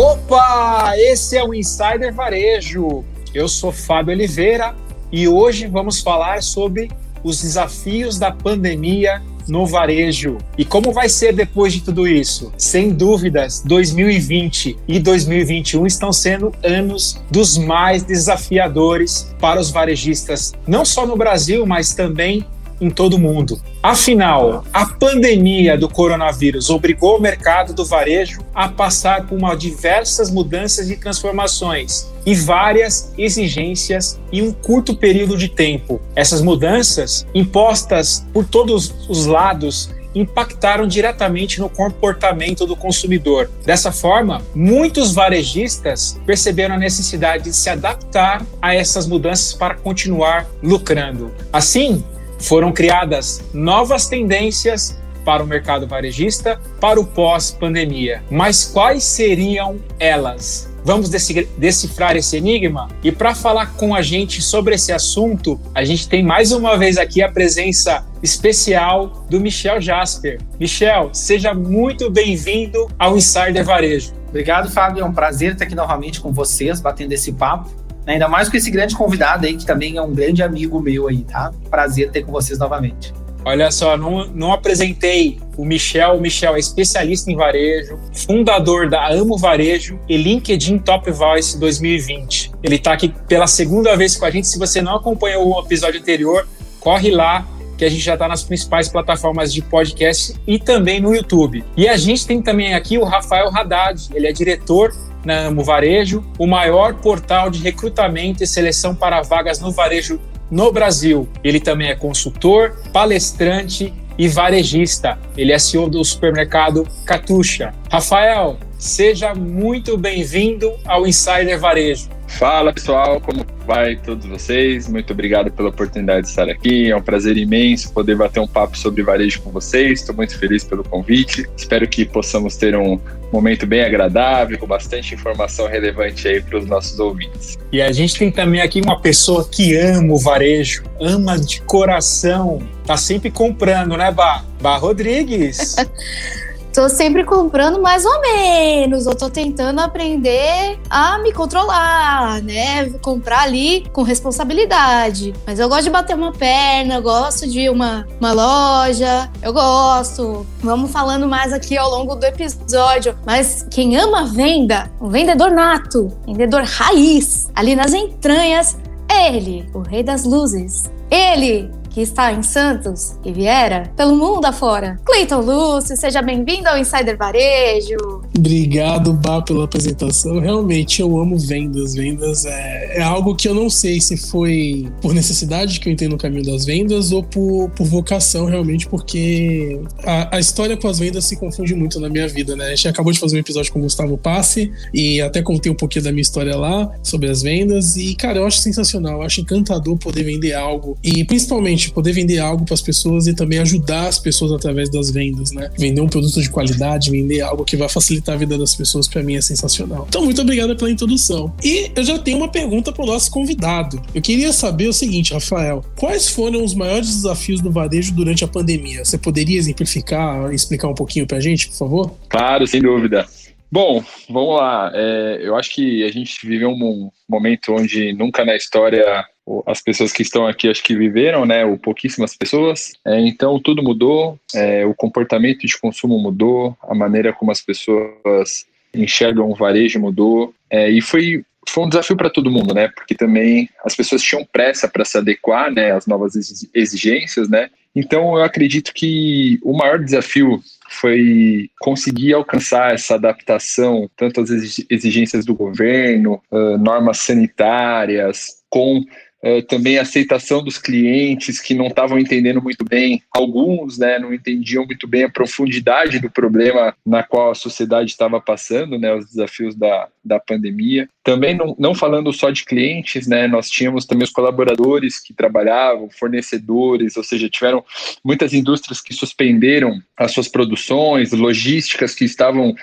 Opa, esse é o Insider Varejo. Eu sou Fábio Oliveira e hoje vamos falar sobre os desafios da pandemia no varejo. E como vai ser depois de tudo isso? Sem dúvidas, 2020 e 2021 estão sendo anos dos mais desafiadores para os varejistas, não só no Brasil, mas também em todo o mundo. Afinal, a pandemia do coronavírus obrigou o mercado do varejo a passar por uma diversas mudanças e transformações e várias exigências em um curto período de tempo. Essas mudanças, impostas por todos os lados, impactaram diretamente no comportamento do consumidor. Dessa forma, muitos varejistas perceberam a necessidade de se adaptar a essas mudanças para continuar lucrando. Assim, foram criadas novas tendências para o mercado varejista para o pós-pandemia. Mas quais seriam elas? Vamos decifrar esse enigma? E para falar com a gente sobre esse assunto, a gente tem mais uma vez aqui a presença especial do Michel Jasper. Michel, seja muito bem-vindo ao Insider Varejo. Obrigado, Fábio. É um prazer estar aqui novamente com vocês, batendo esse papo. Ainda mais com esse grande convidado aí, que também é um grande amigo meu aí, tá? Prazer ter com vocês novamente. Olha só, não, não apresentei o Michel. O Michel é especialista em varejo, fundador da Amo Varejo e LinkedIn Top Voice 2020. Ele está aqui pela segunda vez com a gente. Se você não acompanhou o episódio anterior, corre lá, que a gente já está nas principais plataformas de podcast e também no YouTube. E a gente tem também aqui o Rafael Haddad, ele é diretor na Amo Varejo, o maior portal de recrutamento e seleção para vagas no varejo no Brasil. Ele também é consultor, palestrante e varejista. Ele é CEO do supermercado Catuxa. Rafael, seja muito bem-vindo ao Insider Varejo. Fala pessoal, como vai todos vocês? Muito obrigado pela oportunidade de estar aqui. É um prazer imenso poder bater um papo sobre varejo com vocês. Estou muito feliz pelo convite. Espero que possamos ter um momento bem agradável, com bastante informação relevante aí para os nossos ouvintes. E a gente tem também aqui uma pessoa que ama o varejo, ama de coração, tá sempre comprando, né, Bah? Bah Rodrigues. Tô sempre comprando mais ou menos. Eu tô tentando aprender a me controlar, né? Comprar ali com responsabilidade. Mas eu gosto de bater uma perna, eu gosto de uma, uma loja, eu gosto. Vamos falando mais aqui ao longo do episódio. Mas quem ama venda, o vendedor nato, vendedor raiz, ali nas entranhas, é ele, o rei das luzes. Ele, que está em Santos, Riviera, pelo mundo afora. Cleiton Lúcio, seja bem-vindo ao Insider Varejo. Obrigado, Bá, pela apresentação. Realmente eu amo vendas. Vendas é, é, algo que eu não sei se foi por necessidade que eu entrei no caminho das vendas ou por, por vocação, realmente, porque a, a, história com as vendas se confunde muito na minha vida, né? A gente acabou de fazer um episódio com o Gustavo Passe e até contei um pouquinho da minha história lá sobre as vendas. E, cara, eu acho sensacional, eu acho encantador poder vender algo e principalmente poder vender algo para as pessoas e também ajudar as pessoas através das vendas, né? Vender um produto de qualidade, vender algo que vai facilitar facilitar a vida das pessoas, para mim é sensacional. Então, muito obrigado pela introdução. E eu já tenho uma pergunta para o nosso convidado. Eu queria saber o seguinte, Rafael: quais foram os maiores desafios do varejo durante a pandemia? Você poderia exemplificar, explicar um pouquinho para a gente, por favor? Claro, sem dúvida. Bom, vamos lá. É, eu acho que a gente viveu um momento onde nunca na história as pessoas que estão aqui acho que viveram, né? Ou pouquíssimas pessoas. É, então tudo mudou, é, o comportamento de consumo mudou, a maneira como as pessoas enxergam o varejo mudou. É, e foi, foi um desafio para todo mundo, né? Porque também as pessoas tinham pressa para se adequar né, às novas exigências, né? Então eu acredito que o maior desafio foi conseguir alcançar essa adaptação, tanto às exigências do governo, normas sanitárias, com é, também a aceitação dos clientes que não estavam entendendo muito bem, alguns né, não entendiam muito bem a profundidade do problema na qual a sociedade estava passando, né, os desafios da, da pandemia. Também não, não falando só de clientes, né, nós tínhamos também os colaboradores que trabalhavam, fornecedores, ou seja, tiveram muitas indústrias que suspenderam as suas produções, logísticas que estavam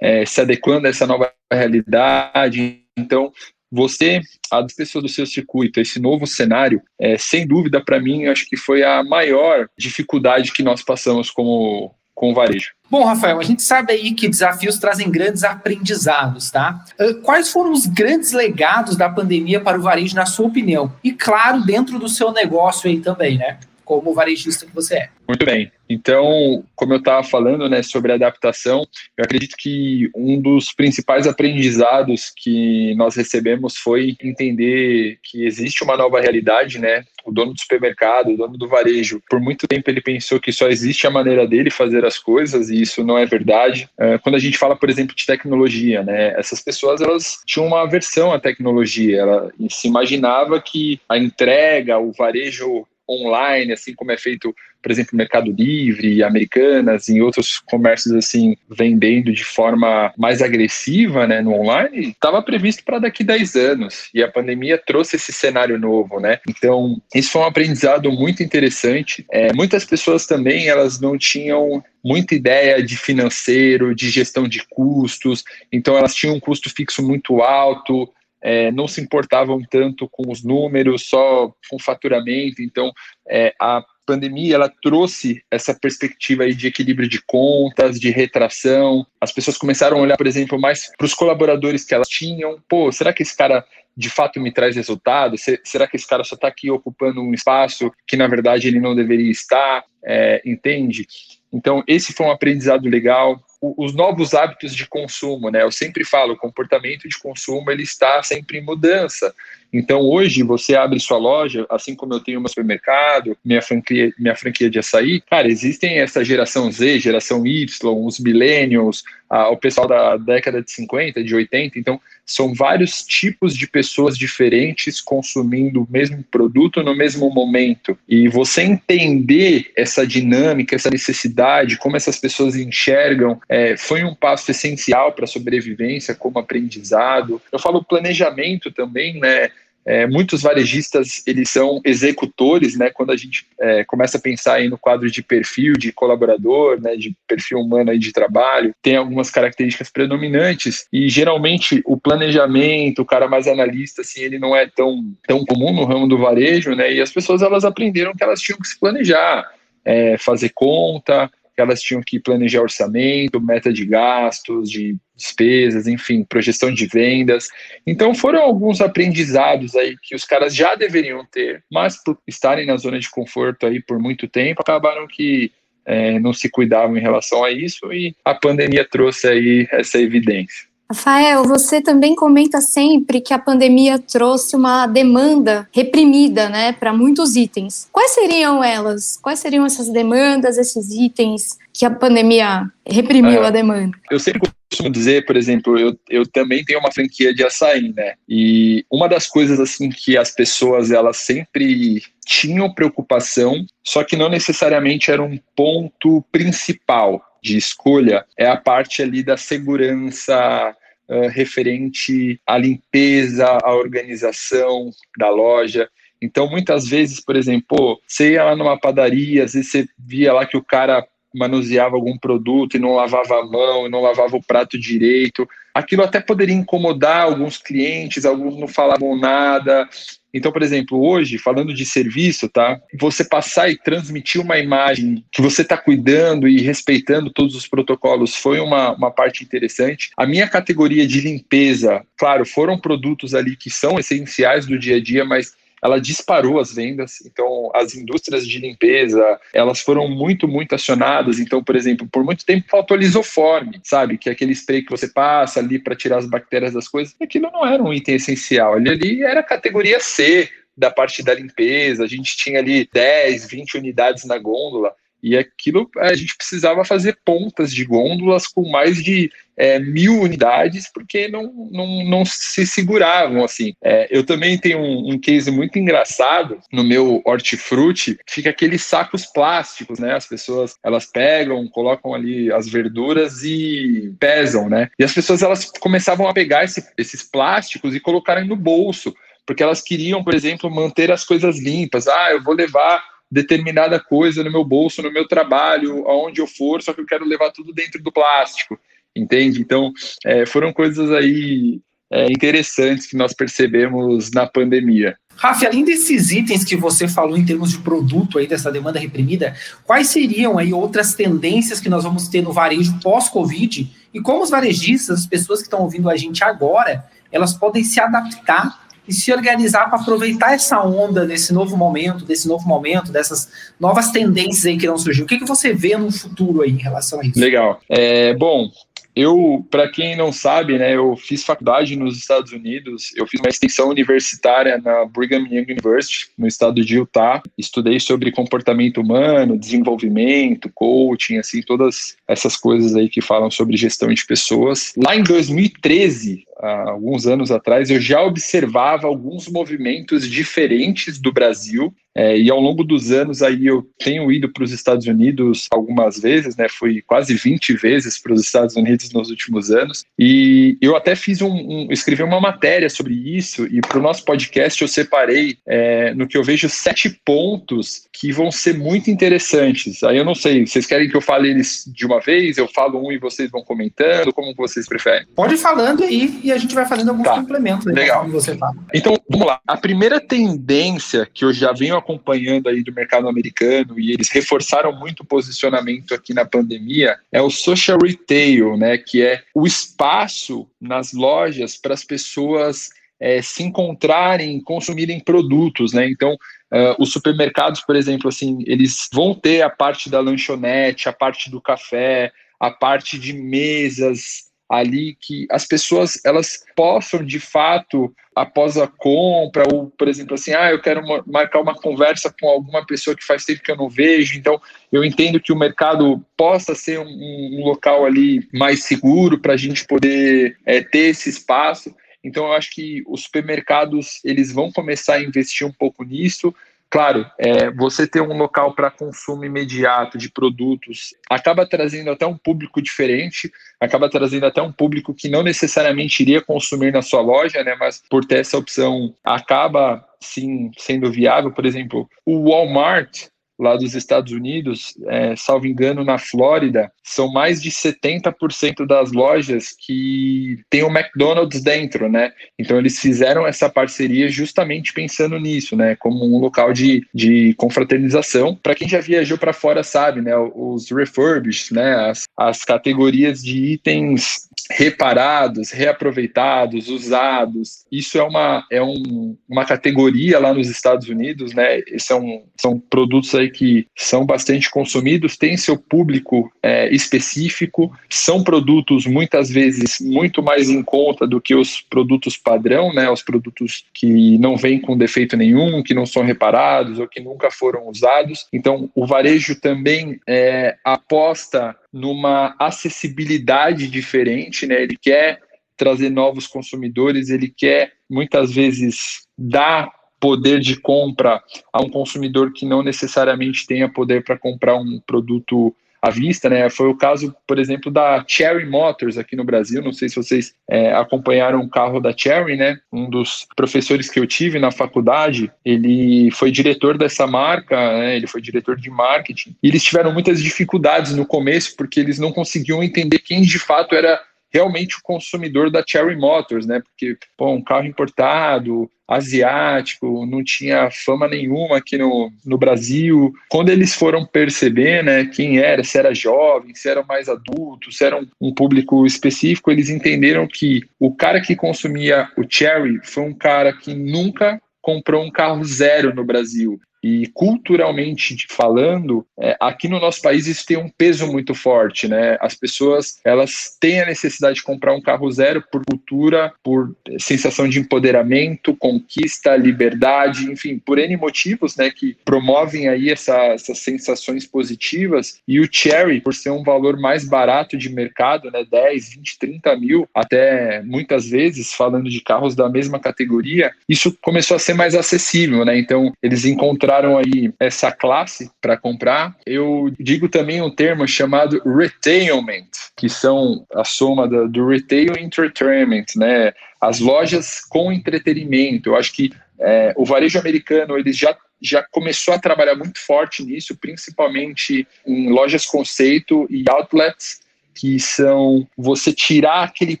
é, se adequando a essa nova realidade. Então, você, as pessoas do seu circuito, esse novo cenário, é, sem dúvida, para mim, acho que foi a maior dificuldade que nós passamos como, com o varejo. Bom, Rafael, a gente sabe aí que desafios trazem grandes aprendizados, tá? Quais foram os grandes legados da pandemia para o varejo, na sua opinião? E, claro, dentro do seu negócio aí também, né? Como varejista que você é. Muito bem. Então, como eu estava falando né, sobre adaptação, eu acredito que um dos principais aprendizados que nós recebemos foi entender que existe uma nova realidade, né? O dono do supermercado, o dono do varejo, por muito tempo ele pensou que só existe a maneira dele fazer as coisas e isso não é verdade. É, quando a gente fala, por exemplo, de tecnologia, né? Essas pessoas elas tinham uma aversão à tecnologia. Ela se imaginava que a entrega, o varejo online, assim como é feito, por exemplo, Mercado Livre, Americanas, em outros comércios assim, vendendo de forma mais agressiva, né, no online, estava previsto para daqui 10 anos. E a pandemia trouxe esse cenário novo, né? Então, isso foi um aprendizado muito interessante. É, muitas pessoas também, elas não tinham muita ideia de financeiro, de gestão de custos, então elas tinham um custo fixo muito alto, é, não se importavam tanto com os números, só com faturamento. Então, é, a pandemia ela trouxe essa perspectiva aí de equilíbrio de contas, de retração. As pessoas começaram a olhar, por exemplo, mais para os colaboradores que elas tinham. Pô, será que esse cara de fato me traz resultado? Será que esse cara só está aqui ocupando um espaço que na verdade ele não deveria estar? É, entende? Então, esse foi um aprendizado legal os novos hábitos de consumo, né? Eu sempre falo, o comportamento de consumo ele está sempre em mudança. Então, hoje, você abre sua loja, assim como eu tenho meu supermercado, minha franquia, minha franquia de açaí, cara, existem essa geração Z, geração Y, os millennials, o pessoal da década de 50, de 80, então, são vários tipos de pessoas diferentes consumindo o mesmo produto no mesmo momento. E você entender essa dinâmica, essa necessidade, como essas pessoas enxergam, é, foi um passo essencial para a sobrevivência, como aprendizado. Eu falo planejamento também, né? É, muitos varejistas eles são executores, né? Quando a gente é, começa a pensar aí no quadro de perfil de colaborador, né? De perfil humano aí de trabalho, tem algumas características predominantes e geralmente o planejamento, o cara mais analista, assim, ele não é tão tão comum no ramo do varejo, né? E as pessoas elas aprenderam que elas tinham que se planejar, é, fazer conta, elas tinham que planejar orçamento, meta de gastos, de despesas, enfim, projeção de vendas. Então foram alguns aprendizados aí que os caras já deveriam ter, mas por estarem na zona de conforto aí por muito tempo, acabaram que é, não se cuidavam em relação a isso e a pandemia trouxe aí essa evidência. Rafael, você também comenta sempre que a pandemia trouxe uma demanda reprimida, né, para muitos itens. Quais seriam elas? Quais seriam essas demandas, esses itens que a pandemia reprimiu é, a demanda? Eu sempre costumo dizer, por exemplo, eu, eu também tenho uma franquia de açaí, né? E uma das coisas assim que as pessoas elas sempre tinham preocupação, só que não necessariamente era um ponto principal de escolha, é a parte ali da segurança uh, referente à limpeza, à organização da loja. Então, muitas vezes, por exemplo, você ia lá numa padaria, às vezes você via lá que o cara manuseava algum produto e não lavava a mão, e não lavava o prato direito. Aquilo até poderia incomodar alguns clientes, alguns não falavam nada. Então, por exemplo, hoje, falando de serviço, tá? Você passar e transmitir uma imagem que você está cuidando e respeitando todos os protocolos foi uma, uma parte interessante. A minha categoria de limpeza, claro, foram produtos ali que são essenciais do dia a dia, mas ela disparou as vendas. Então, as indústrias de limpeza, elas foram muito, muito acionadas. Então, por exemplo, por muito tempo faltou lisoforme, sabe? Que é aquele spray que você passa ali para tirar as bactérias das coisas. Aquilo não era um item essencial. Ali era categoria C da parte da limpeza. A gente tinha ali 10, 20 unidades na gôndola. E aquilo a gente precisava fazer pontas de gôndolas com mais de é, mil unidades, porque não, não, não se seguravam assim. É, eu também tenho um, um, case muito engraçado no meu hortifruti, fica aqueles sacos plásticos, né? As pessoas elas pegam, colocam ali as verduras e pesam, né? E as pessoas elas começavam a pegar esse, esses plásticos e colocarem no bolso porque elas queriam, por exemplo, manter as coisas limpas. Ah, eu vou levar determinada coisa no meu bolso, no meu trabalho, aonde eu for, só que eu quero levar tudo dentro do plástico, entende? Então, é, foram coisas aí é, interessantes que nós percebemos na pandemia. Rafa, além desses itens que você falou em termos de produto aí dessa demanda reprimida, quais seriam aí outras tendências que nós vamos ter no varejo pós-Covid e como os varejistas, as pessoas que estão ouvindo a gente agora, elas podem se adaptar e se organizar para aproveitar essa onda desse novo momento, desse novo momento, dessas novas tendências aí que irão surgir. O que, que você vê no futuro aí em relação a isso? Legal. É, bom, eu, para quem não sabe, né, eu fiz faculdade nos Estados Unidos, eu fiz uma extensão universitária na Brigham Young University, no estado de Utah. Estudei sobre comportamento humano, desenvolvimento, coaching, assim, todas essas coisas aí que falam sobre gestão de pessoas. Lá em 2013, alguns anos atrás, eu já observava alguns movimentos diferentes do Brasil. É, e ao longo dos anos aí eu tenho ido para os Estados Unidos algumas vezes, né? Fui quase 20 vezes para os Estados Unidos nos últimos anos. E eu até fiz um, um escrevi uma matéria sobre isso e para o nosso podcast eu separei é, no que eu vejo sete pontos que vão ser muito interessantes. Aí eu não sei, vocês querem que eu fale eles de uma vez? Eu falo um e vocês vão comentando? Como vocês preferem? Pode ir falando aí e a gente vai fazendo alguns tá. complementos. Aí, Legal. Você fala. Então, vamos lá. A primeira tendência que eu já venho acompanhando aí do mercado americano e eles reforçaram muito o posicionamento aqui na pandemia é o social retail, né? Que é o espaço nas lojas para as pessoas é, se encontrarem, consumirem produtos, né? Então, uh, os supermercados, por exemplo, assim, eles vão ter a parte da lanchonete, a parte do café, a parte de mesas ali que as pessoas elas possam de fato após a compra ou por exemplo assim ah eu quero marcar uma conversa com alguma pessoa que faz tempo que eu não vejo então eu entendo que o mercado possa ser um, um local ali mais seguro para a gente poder é, ter esse espaço então eu acho que os supermercados eles vão começar a investir um pouco nisso. Claro, é, você ter um local para consumo imediato de produtos acaba trazendo até um público diferente, acaba trazendo até um público que não necessariamente iria consumir na sua loja, né? Mas por ter essa opção acaba sim sendo viável. Por exemplo, o Walmart lá dos Estados Unidos, é, salvo engano, na Flórida, são mais de 70% das lojas que tem o McDonald's dentro, né? Então eles fizeram essa parceria justamente pensando nisso, né? Como um local de, de confraternização. Para quem já viajou para fora sabe, né? Os refurbished, né? As, as categorias de itens reparados, reaproveitados, usados. Isso é uma, é um, uma categoria lá nos Estados Unidos, né? São, são produtos aí que são bastante consumidos, têm seu público é, específico, são produtos muitas vezes muito mais em conta do que os produtos padrão, né? Os produtos que não vêm com defeito nenhum, que não são reparados ou que nunca foram usados. Então, o varejo também é, aposta numa acessibilidade diferente, né? Ele quer trazer novos consumidores, ele quer muitas vezes dar poder de compra a um consumidor que não necessariamente tenha poder para comprar um produto à vista, né? Foi o caso, por exemplo, da Cherry Motors aqui no Brasil. Não sei se vocês é, acompanharam o carro da Cherry, né? Um dos professores que eu tive na faculdade, ele foi diretor dessa marca, né? ele foi diretor de marketing. E eles tiveram muitas dificuldades no começo porque eles não conseguiam entender quem de fato era realmente o consumidor da Cherry Motors, né? Porque, pô, um carro importado, asiático, não tinha fama nenhuma aqui no, no Brasil. Quando eles foram perceber, né, quem era, se era jovem, se era mais adulto, se era um, um público específico, eles entenderam que o cara que consumia o Cherry foi um cara que nunca comprou um carro zero no Brasil. E culturalmente falando, é, aqui no nosso país isso tem um peso muito forte, né? As pessoas elas têm a necessidade de comprar um carro zero por cultura, por sensação de empoderamento, conquista, liberdade, enfim, por N motivos, né? Que promovem aí essa, essas sensações positivas. E o Cherry, por ser um valor mais barato de mercado, né? 10, 20, 30 mil, até muitas vezes, falando de carros da mesma categoria, isso começou a ser mais acessível, né? Então, eles encontraram encontraram aí essa classe para comprar. Eu digo também um termo chamado retailment, que são a soma do, do retail entertainment, né? As lojas com entretenimento. Eu acho que é, o varejo americano ele já já começou a trabalhar muito forte nisso, principalmente em lojas conceito e outlets que são você tirar aquele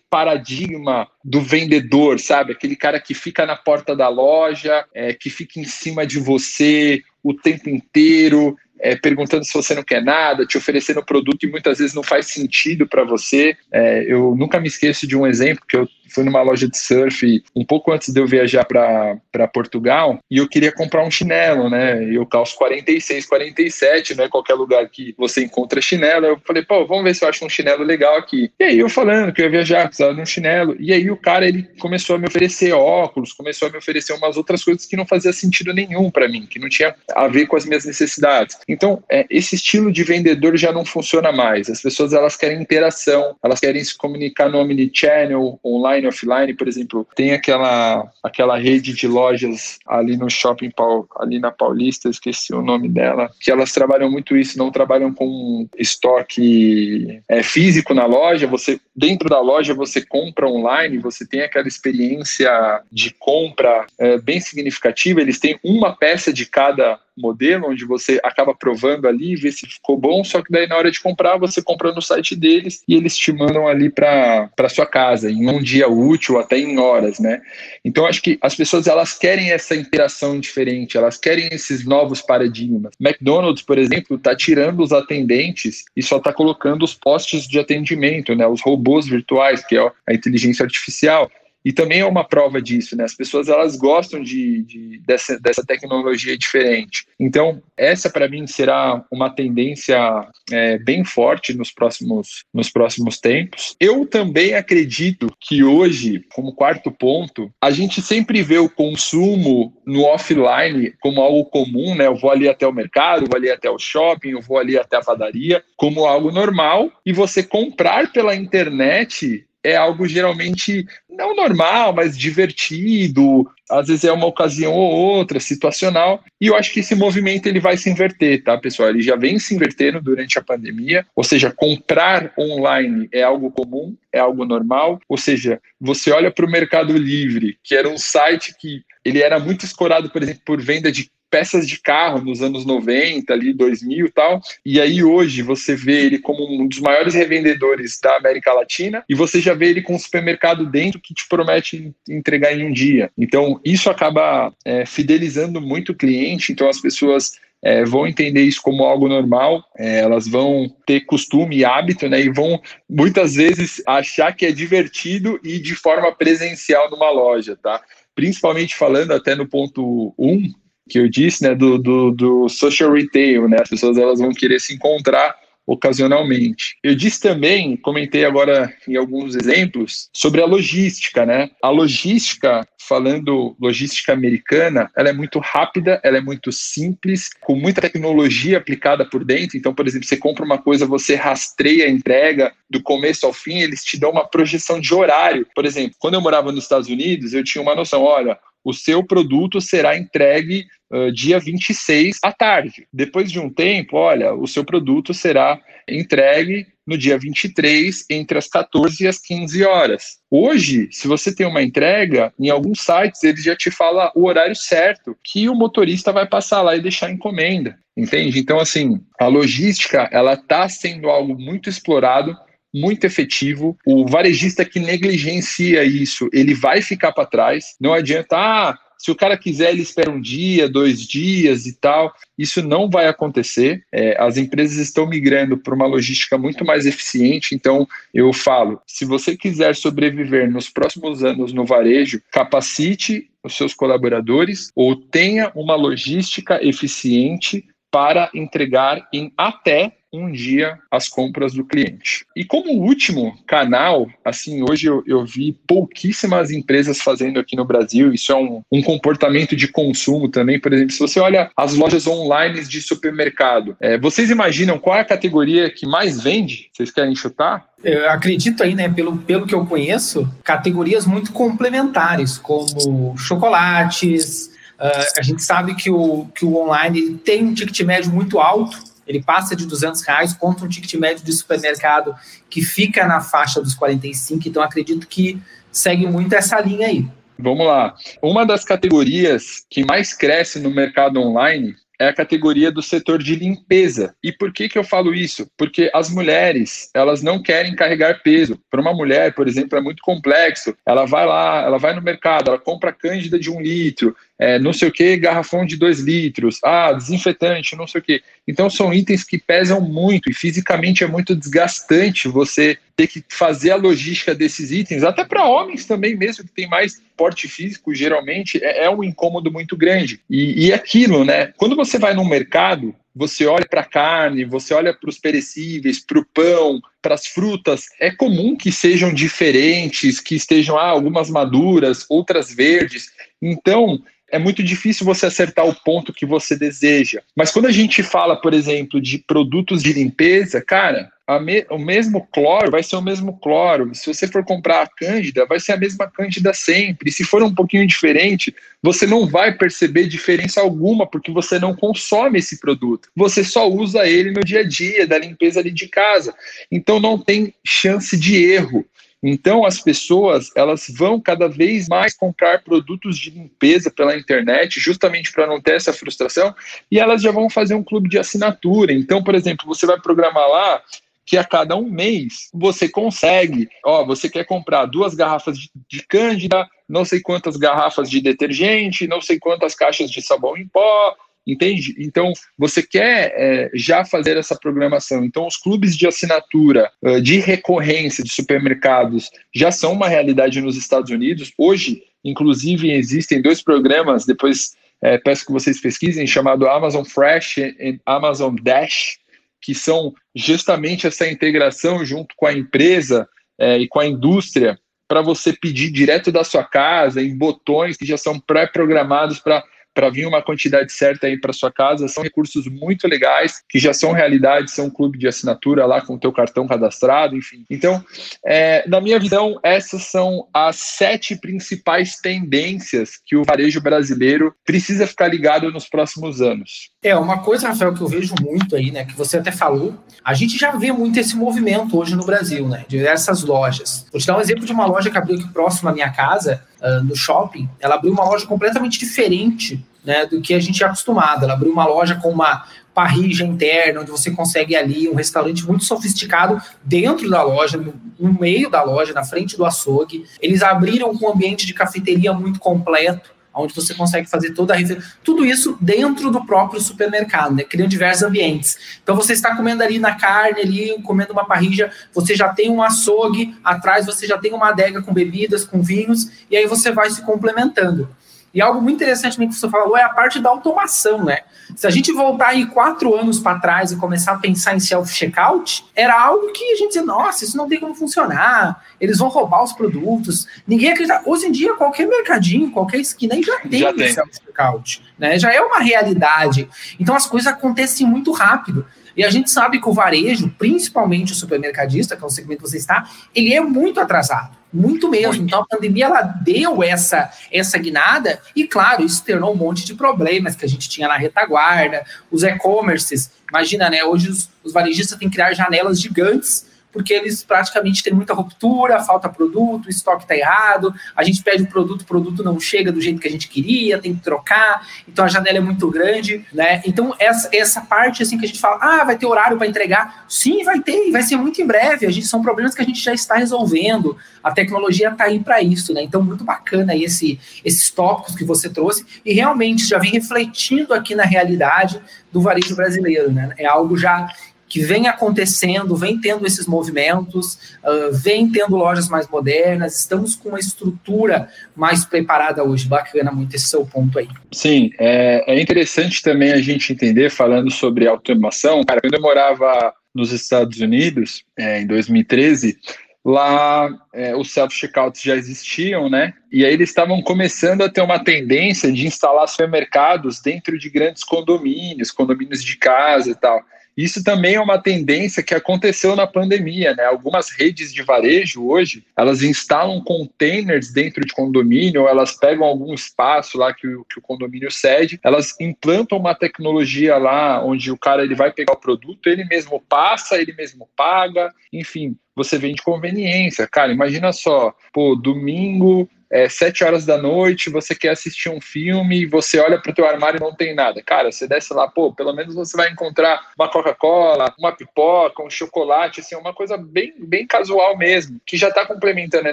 paradigma do vendedor, sabe? Aquele cara que fica na porta da loja, é, que fica em cima de você o tempo inteiro, é, perguntando se você não quer nada, te oferecendo produto e muitas vezes não faz sentido para você. É, eu nunca me esqueço de um exemplo que eu fui numa loja de surf um pouco antes de eu viajar para Portugal e eu queria comprar um chinelo, né? Eu calço 46, 47, né? Qualquer lugar que você encontra chinelo. Eu falei, pô, vamos ver se eu acho um chinelo legal aqui. E aí eu falando que eu ia viajar, precisava de um chinelo. E aí o cara, ele começou a me oferecer óculos, começou a me oferecer umas outras coisas que não fazia sentido nenhum para mim, que não tinha a ver com as minhas necessidades. Então, é, esse estilo de vendedor já não funciona mais. As pessoas, elas querem interação, elas querem se comunicar no omnichannel, online, online, offline, por exemplo, tem aquela, aquela rede de lojas ali no shopping, ali na Paulista, esqueci o nome dela, que elas trabalham muito isso, não trabalham com estoque é, físico na loja, você dentro da loja você compra online, você tem aquela experiência de compra é, bem significativa, eles têm uma peça de cada modelo, onde você acaba provando ali, vê se ficou bom, só que daí na hora de comprar, você compra no site deles e eles te mandam ali para sua casa, em um dia útil, até em horas, né? Então, acho que as pessoas, elas querem essa interação diferente, elas querem esses novos paradigmas. McDonald's, por exemplo, está tirando os atendentes e só está colocando os postes de atendimento, né? Os robôs virtuais, que é a inteligência artificial. E também é uma prova disso, né? As pessoas elas gostam de, de dessa, dessa tecnologia diferente. Então, essa para mim será uma tendência é, bem forte nos próximos, nos próximos tempos. Eu também acredito que hoje, como quarto ponto, a gente sempre vê o consumo no offline como algo comum, né? Eu vou ali até o mercado, vou ali até o shopping, eu vou ali até a padaria, como algo normal. E você comprar pela internet é algo geralmente não normal, mas divertido. Às vezes é uma ocasião ou outra, situacional. E eu acho que esse movimento ele vai se inverter, tá, pessoal? Ele já vem se invertendo durante a pandemia. Ou seja, comprar online é algo comum, é algo normal. Ou seja, você olha para o Mercado Livre, que era um site que ele era muito escorado, por exemplo, por venda de peças de carro nos anos 90, ali 2000 e tal. E aí hoje você vê ele como um dos maiores revendedores da América Latina e você já vê ele com um supermercado dentro que te promete entregar em um dia. Então isso acaba é, fidelizando muito o cliente. Então as pessoas é, vão entender isso como algo normal, é, elas vão ter costume e hábito, né, e vão muitas vezes achar que é divertido e de forma presencial numa loja, tá? Principalmente falando até no ponto 1, um, que eu disse, né, do, do, do social retail, né, as pessoas elas vão querer se encontrar ocasionalmente. Eu disse também, comentei agora em alguns exemplos, sobre a logística, né? A logística, falando logística americana, ela é muito rápida, ela é muito simples, com muita tecnologia aplicada por dentro. Então, por exemplo, você compra uma coisa, você rastreia a entrega do começo ao fim, eles te dão uma projeção de horário. Por exemplo, quando eu morava nos Estados Unidos, eu tinha uma noção, olha, o seu produto será entregue uh, dia 26 à tarde. Depois de um tempo, olha, o seu produto será entregue no dia 23, entre as 14 e as 15 horas. Hoje, se você tem uma entrega, em alguns sites ele já te fala o horário certo que o motorista vai passar lá e deixar a encomenda. Entende? Então, assim, a logística ela está sendo algo muito explorado muito efetivo. O varejista que negligencia isso, ele vai ficar para trás. Não adianta, ah, se o cara quiser, ele espera um dia, dois dias e tal. Isso não vai acontecer. É, as empresas estão migrando para uma logística muito mais eficiente. Então, eu falo: se você quiser sobreviver nos próximos anos no varejo, capacite os seus colaboradores ou tenha uma logística eficiente para entregar em até um dia as compras do cliente. E como último canal, assim, hoje eu, eu vi pouquíssimas empresas fazendo aqui no Brasil, isso é um, um, comportamento de consumo também. Por exemplo, se você olha as lojas online de supermercado, é, vocês imaginam qual é a categoria que mais vende? Vocês querem chutar? Eu acredito aí, né, pelo, pelo que eu conheço, categorias muito complementares, como chocolates. Uh, a gente sabe que o, que o online tem um ticket médio muito alto, ele passa de 200 reais contra um ticket médio de supermercado que fica na faixa dos 45, então acredito que segue muito essa linha aí. Vamos lá. Uma das categorias que mais cresce no mercado online é a categoria do setor de limpeza. E por que, que eu falo isso? Porque as mulheres, elas não querem carregar peso. Para uma mulher, por exemplo, é muito complexo. Ela vai lá, ela vai no mercado, ela compra cândida de um litro, é, não sei o que, garrafão de dois litros, ah, desinfetante, não sei o que. Então são itens que pesam muito e fisicamente é muito desgastante você ter que fazer a logística desses itens, até para homens também mesmo, que tem mais porte físico, geralmente, é, é um incômodo muito grande. E, e aquilo, né? Quando você vai no mercado, você olha para a carne, você olha para os perecíveis, para o pão, para as frutas, é comum que sejam diferentes, que estejam ah, algumas maduras, outras verdes. Então, é muito difícil você acertar o ponto que você deseja. Mas quando a gente fala, por exemplo, de produtos de limpeza, cara, me, o mesmo cloro vai ser o mesmo cloro. Se você for comprar a Cândida, vai ser a mesma Cândida sempre. Se for um pouquinho diferente, você não vai perceber diferença alguma, porque você não consome esse produto. Você só usa ele no dia a dia, da limpeza ali de casa. Então não tem chance de erro. Então as pessoas elas vão cada vez mais comprar produtos de limpeza pela internet, justamente para não ter essa frustração, e elas já vão fazer um clube de assinatura. Então, por exemplo, você vai programar lá que a cada um mês você consegue, ó, você quer comprar duas garrafas de, de cândida, não sei quantas garrafas de detergente, não sei quantas caixas de sabão em pó, Entende? Então, você quer é, já fazer essa programação. Então, os clubes de assinatura uh, de recorrência de supermercados já são uma realidade nos Estados Unidos. Hoje, inclusive, existem dois programas, depois é, peço que vocês pesquisem, chamado Amazon Fresh e Amazon Dash, que são justamente essa integração junto com a empresa é, e com a indústria para você pedir direto da sua casa em botões que já são pré-programados para para vir uma quantidade certa aí para sua casa. São recursos muito legais que já são realidade, são um clube de assinatura lá com o teu cartão cadastrado, enfim. Então, é, na minha visão, essas são as sete principais tendências que o varejo brasileiro precisa ficar ligado nos próximos anos. É, uma coisa, Rafael, que eu vejo muito aí, né, que você até falou, a gente já vê muito esse movimento hoje no Brasil, né, diversas lojas. Vou te dar um exemplo de uma loja que abriu aqui próximo à minha casa, no shopping, ela abriu uma loja completamente diferente né, do que a gente é acostumado. Ela abriu uma loja com uma parrija interna, onde você consegue ali um restaurante muito sofisticado dentro da loja, no, no meio da loja, na frente do açougue. Eles abriram com um ambiente de cafeteria muito completo onde você consegue fazer toda a tudo isso dentro do próprio supermercado, né? Criando diversos ambientes. Então você está comendo ali na carne, ali comendo uma parrilla, você já tem um açougue atrás, você já tem uma adega com bebidas, com vinhos, e aí você vai se complementando. E algo muito interessante que você falou é a parte da automação, né? Se a gente voltar aí quatro anos para trás e começar a pensar em self-checkout, era algo que a gente dizia, nossa, isso não tem como funcionar, eles vão roubar os produtos. Ninguém acredita. Hoje em dia, qualquer mercadinho, qualquer esquina aí já tem, já tem. self-checkout, né? Já é uma realidade. Então as coisas acontecem muito rápido. E a gente sabe que o varejo, principalmente o supermercadista, que é o segmento que você está, ele é muito atrasado, muito mesmo. Então a pandemia ela deu essa essa guinada e claro, isso tornou um monte de problemas que a gente tinha na retaguarda, os e-commerces. Imagina, né, hoje os, os varejistas têm que criar janelas gigantes porque eles praticamente têm muita ruptura, falta produto, o estoque está errado, a gente pede o produto, o produto não chega do jeito que a gente queria, tem que trocar, então a janela é muito grande, né? Então, essa, essa parte assim que a gente fala, ah, vai ter horário para entregar, sim, vai ter, vai ser muito em breve. A gente são problemas que a gente já está resolvendo. A tecnologia está aí para isso, né? Então, muito bacana esse, esses tópicos que você trouxe, e realmente já vem refletindo aqui na realidade do varejo brasileiro, né? É algo já que vem acontecendo, vem tendo esses movimentos, uh, vem tendo lojas mais modernas, estamos com uma estrutura mais preparada hoje. Bacana muito esse seu ponto aí. Sim, é, é interessante também a gente entender, falando sobre automação, cara, quando eu morava nos Estados Unidos, é, em 2013, lá é, os self-checkouts já existiam, né? E aí eles estavam começando a ter uma tendência de instalar supermercados dentro de grandes condomínios, condomínios de casa e tal. Isso também é uma tendência que aconteceu na pandemia, né? Algumas redes de varejo hoje, elas instalam containers dentro de condomínio, elas pegam algum espaço lá que o, que o condomínio cede, elas implantam uma tecnologia lá onde o cara ele vai pegar o produto, ele mesmo passa, ele mesmo paga, enfim, você vende conveniência. Cara, imagina só, pô, domingo é sete horas da noite, você quer assistir um filme, você olha para o teu armário e não tem nada. Cara, você desce lá, pô, pelo menos você vai encontrar uma Coca-Cola, uma pipoca, um chocolate, assim, uma coisa bem, bem casual mesmo, que já está complementando a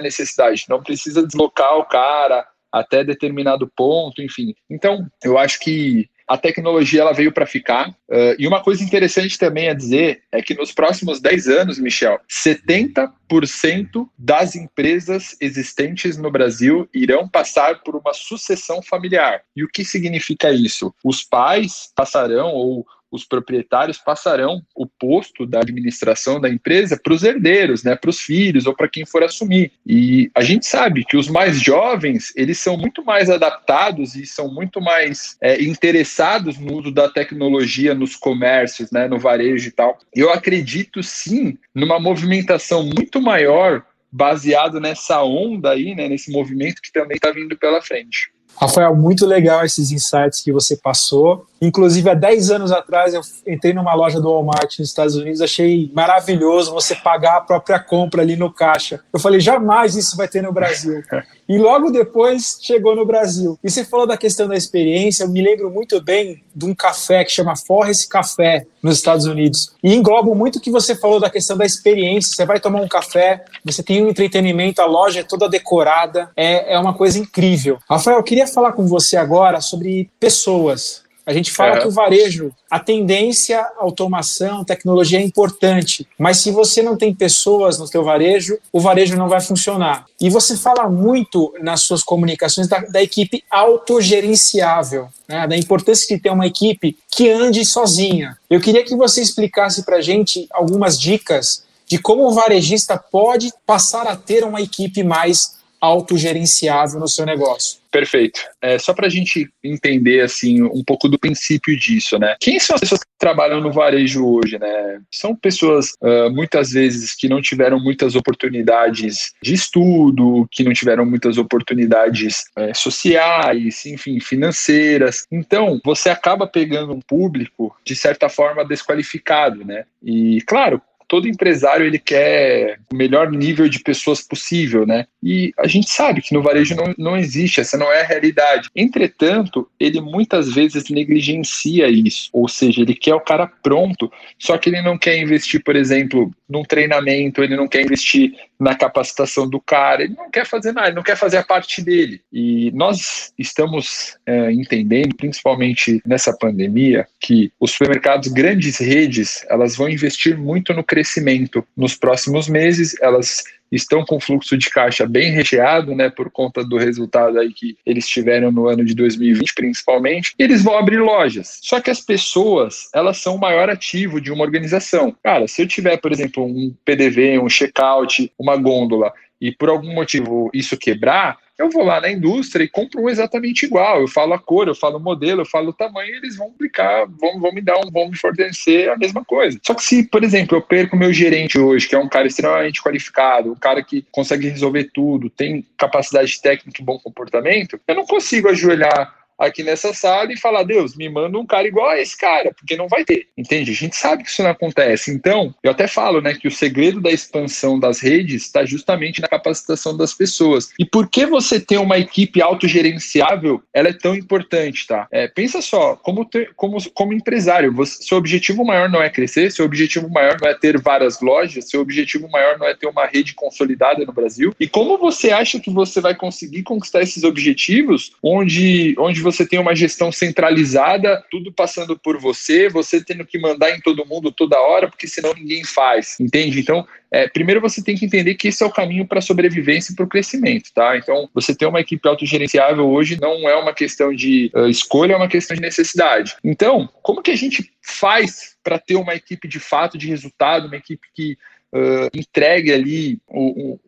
necessidade. Não precisa deslocar o cara até determinado ponto, enfim. Então, eu acho que a tecnologia ela veio para ficar. Uh, e uma coisa interessante também a dizer é que nos próximos 10 anos, Michel, 70% das empresas existentes no Brasil irão passar por uma sucessão familiar. E o que significa isso? Os pais passarão, ou os proprietários passarão o posto da administração da empresa para os herdeiros, né, para os filhos ou para quem for assumir. E a gente sabe que os mais jovens eles são muito mais adaptados e são muito mais é, interessados no uso da tecnologia nos comércios, né, no varejo e tal. Eu acredito sim numa movimentação muito maior baseado nessa onda aí, né, nesse movimento que também está vindo pela frente. Rafael, muito legal esses insights que você passou. Inclusive, há 10 anos atrás, eu entrei numa loja do Walmart nos Estados Unidos, achei maravilhoso você pagar a própria compra ali no caixa. Eu falei, jamais isso vai ter no Brasil. E logo depois chegou no Brasil. E você falou da questão da experiência, eu me lembro muito bem de um café que chama Forrest Café nos Estados Unidos. E englobo muito o que você falou da questão da experiência. Você vai tomar um café, você tem um entretenimento, a loja é toda decorada, é, é uma coisa incrível. Rafael, eu queria falar com você agora sobre pessoas. A gente fala que o varejo, a tendência, a automação, tecnologia é importante, mas se você não tem pessoas no teu varejo, o varejo não vai funcionar. E você fala muito nas suas comunicações da, da equipe autogerenciável, né, da importância de ter uma equipe que ande sozinha. Eu queria que você explicasse para a gente algumas dicas de como o varejista pode passar a ter uma equipe mais autogerenciável no seu negócio. Perfeito. É, só para a gente entender assim um pouco do princípio disso, né? Quem são as pessoas que trabalham no varejo hoje, né? São pessoas uh, muitas vezes que não tiveram muitas oportunidades de estudo, que não tiveram muitas oportunidades uh, sociais, enfim, financeiras. Então você acaba pegando um público de certa forma desqualificado, né? E claro, todo empresário ele quer o melhor nível de pessoas possível, né? E a gente sabe que no varejo não, não existe, essa não é a realidade. Entretanto, ele muitas vezes negligencia isso, ou seja, ele quer o cara pronto, só que ele não quer investir, por exemplo, num treinamento, ele não quer investir na capacitação do cara, ele não quer fazer nada, ele não quer fazer a parte dele. E nós estamos é, entendendo, principalmente nessa pandemia, que os supermercados, grandes redes, elas vão investir muito no crescimento nos próximos meses, elas estão com fluxo de caixa bem recheado, né, por conta do resultado aí que eles tiveram no ano de 2020, principalmente, eles vão abrir lojas. Só que as pessoas, elas são o maior ativo de uma organização. Cara, se eu tiver, por exemplo, um PDV, um checkout, uma gôndola, e por algum motivo isso quebrar, eu vou lá na indústria e compro um exatamente igual. Eu falo a cor, eu falo o modelo, eu falo o tamanho, eles vão aplicar, vão, vão me dar um, vão me fornecer a mesma coisa. Só que se, por exemplo, eu perco meu gerente hoje, que é um cara extremamente qualificado, um cara que consegue resolver tudo, tem capacidade técnica e bom comportamento, eu não consigo ajoelhar aqui nessa sala e falar, Deus, me manda um cara igual a esse cara, porque não vai ter, entende? A gente sabe que isso não acontece. Então, eu até falo, né, que o segredo da expansão das redes está justamente na capacitação das pessoas. E por que você ter uma equipe autogerenciável, ela é tão importante, tá? É, pensa só, como, ter, como, como empresário, você, seu objetivo maior não é crescer, seu objetivo maior não é ter várias lojas, seu objetivo maior não é ter uma rede consolidada no Brasil. E como você acha que você vai conseguir conquistar esses objetivos onde, onde você você tem uma gestão centralizada, tudo passando por você, você tendo que mandar em todo mundo toda hora, porque senão ninguém faz, entende? Então, é, primeiro você tem que entender que esse é o caminho para a sobrevivência e para o crescimento, tá? Então, você ter uma equipe autogerenciável hoje não é uma questão de uh, escolha, é uma questão de necessidade. Então, como que a gente faz para ter uma equipe de fato de resultado, uma equipe que uh, entregue ali um,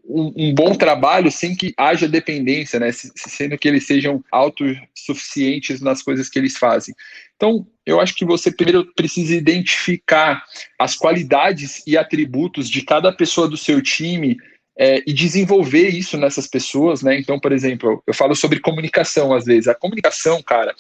bom trabalho sem que haja dependência, né? sendo que eles sejam autossuficientes nas coisas que eles fazem. Então, eu acho que você primeiro precisa identificar as qualidades e atributos de cada pessoa do seu time é, e desenvolver isso nessas pessoas, né? Então, por exemplo, eu falo sobre comunicação às vezes. A comunicação, cara,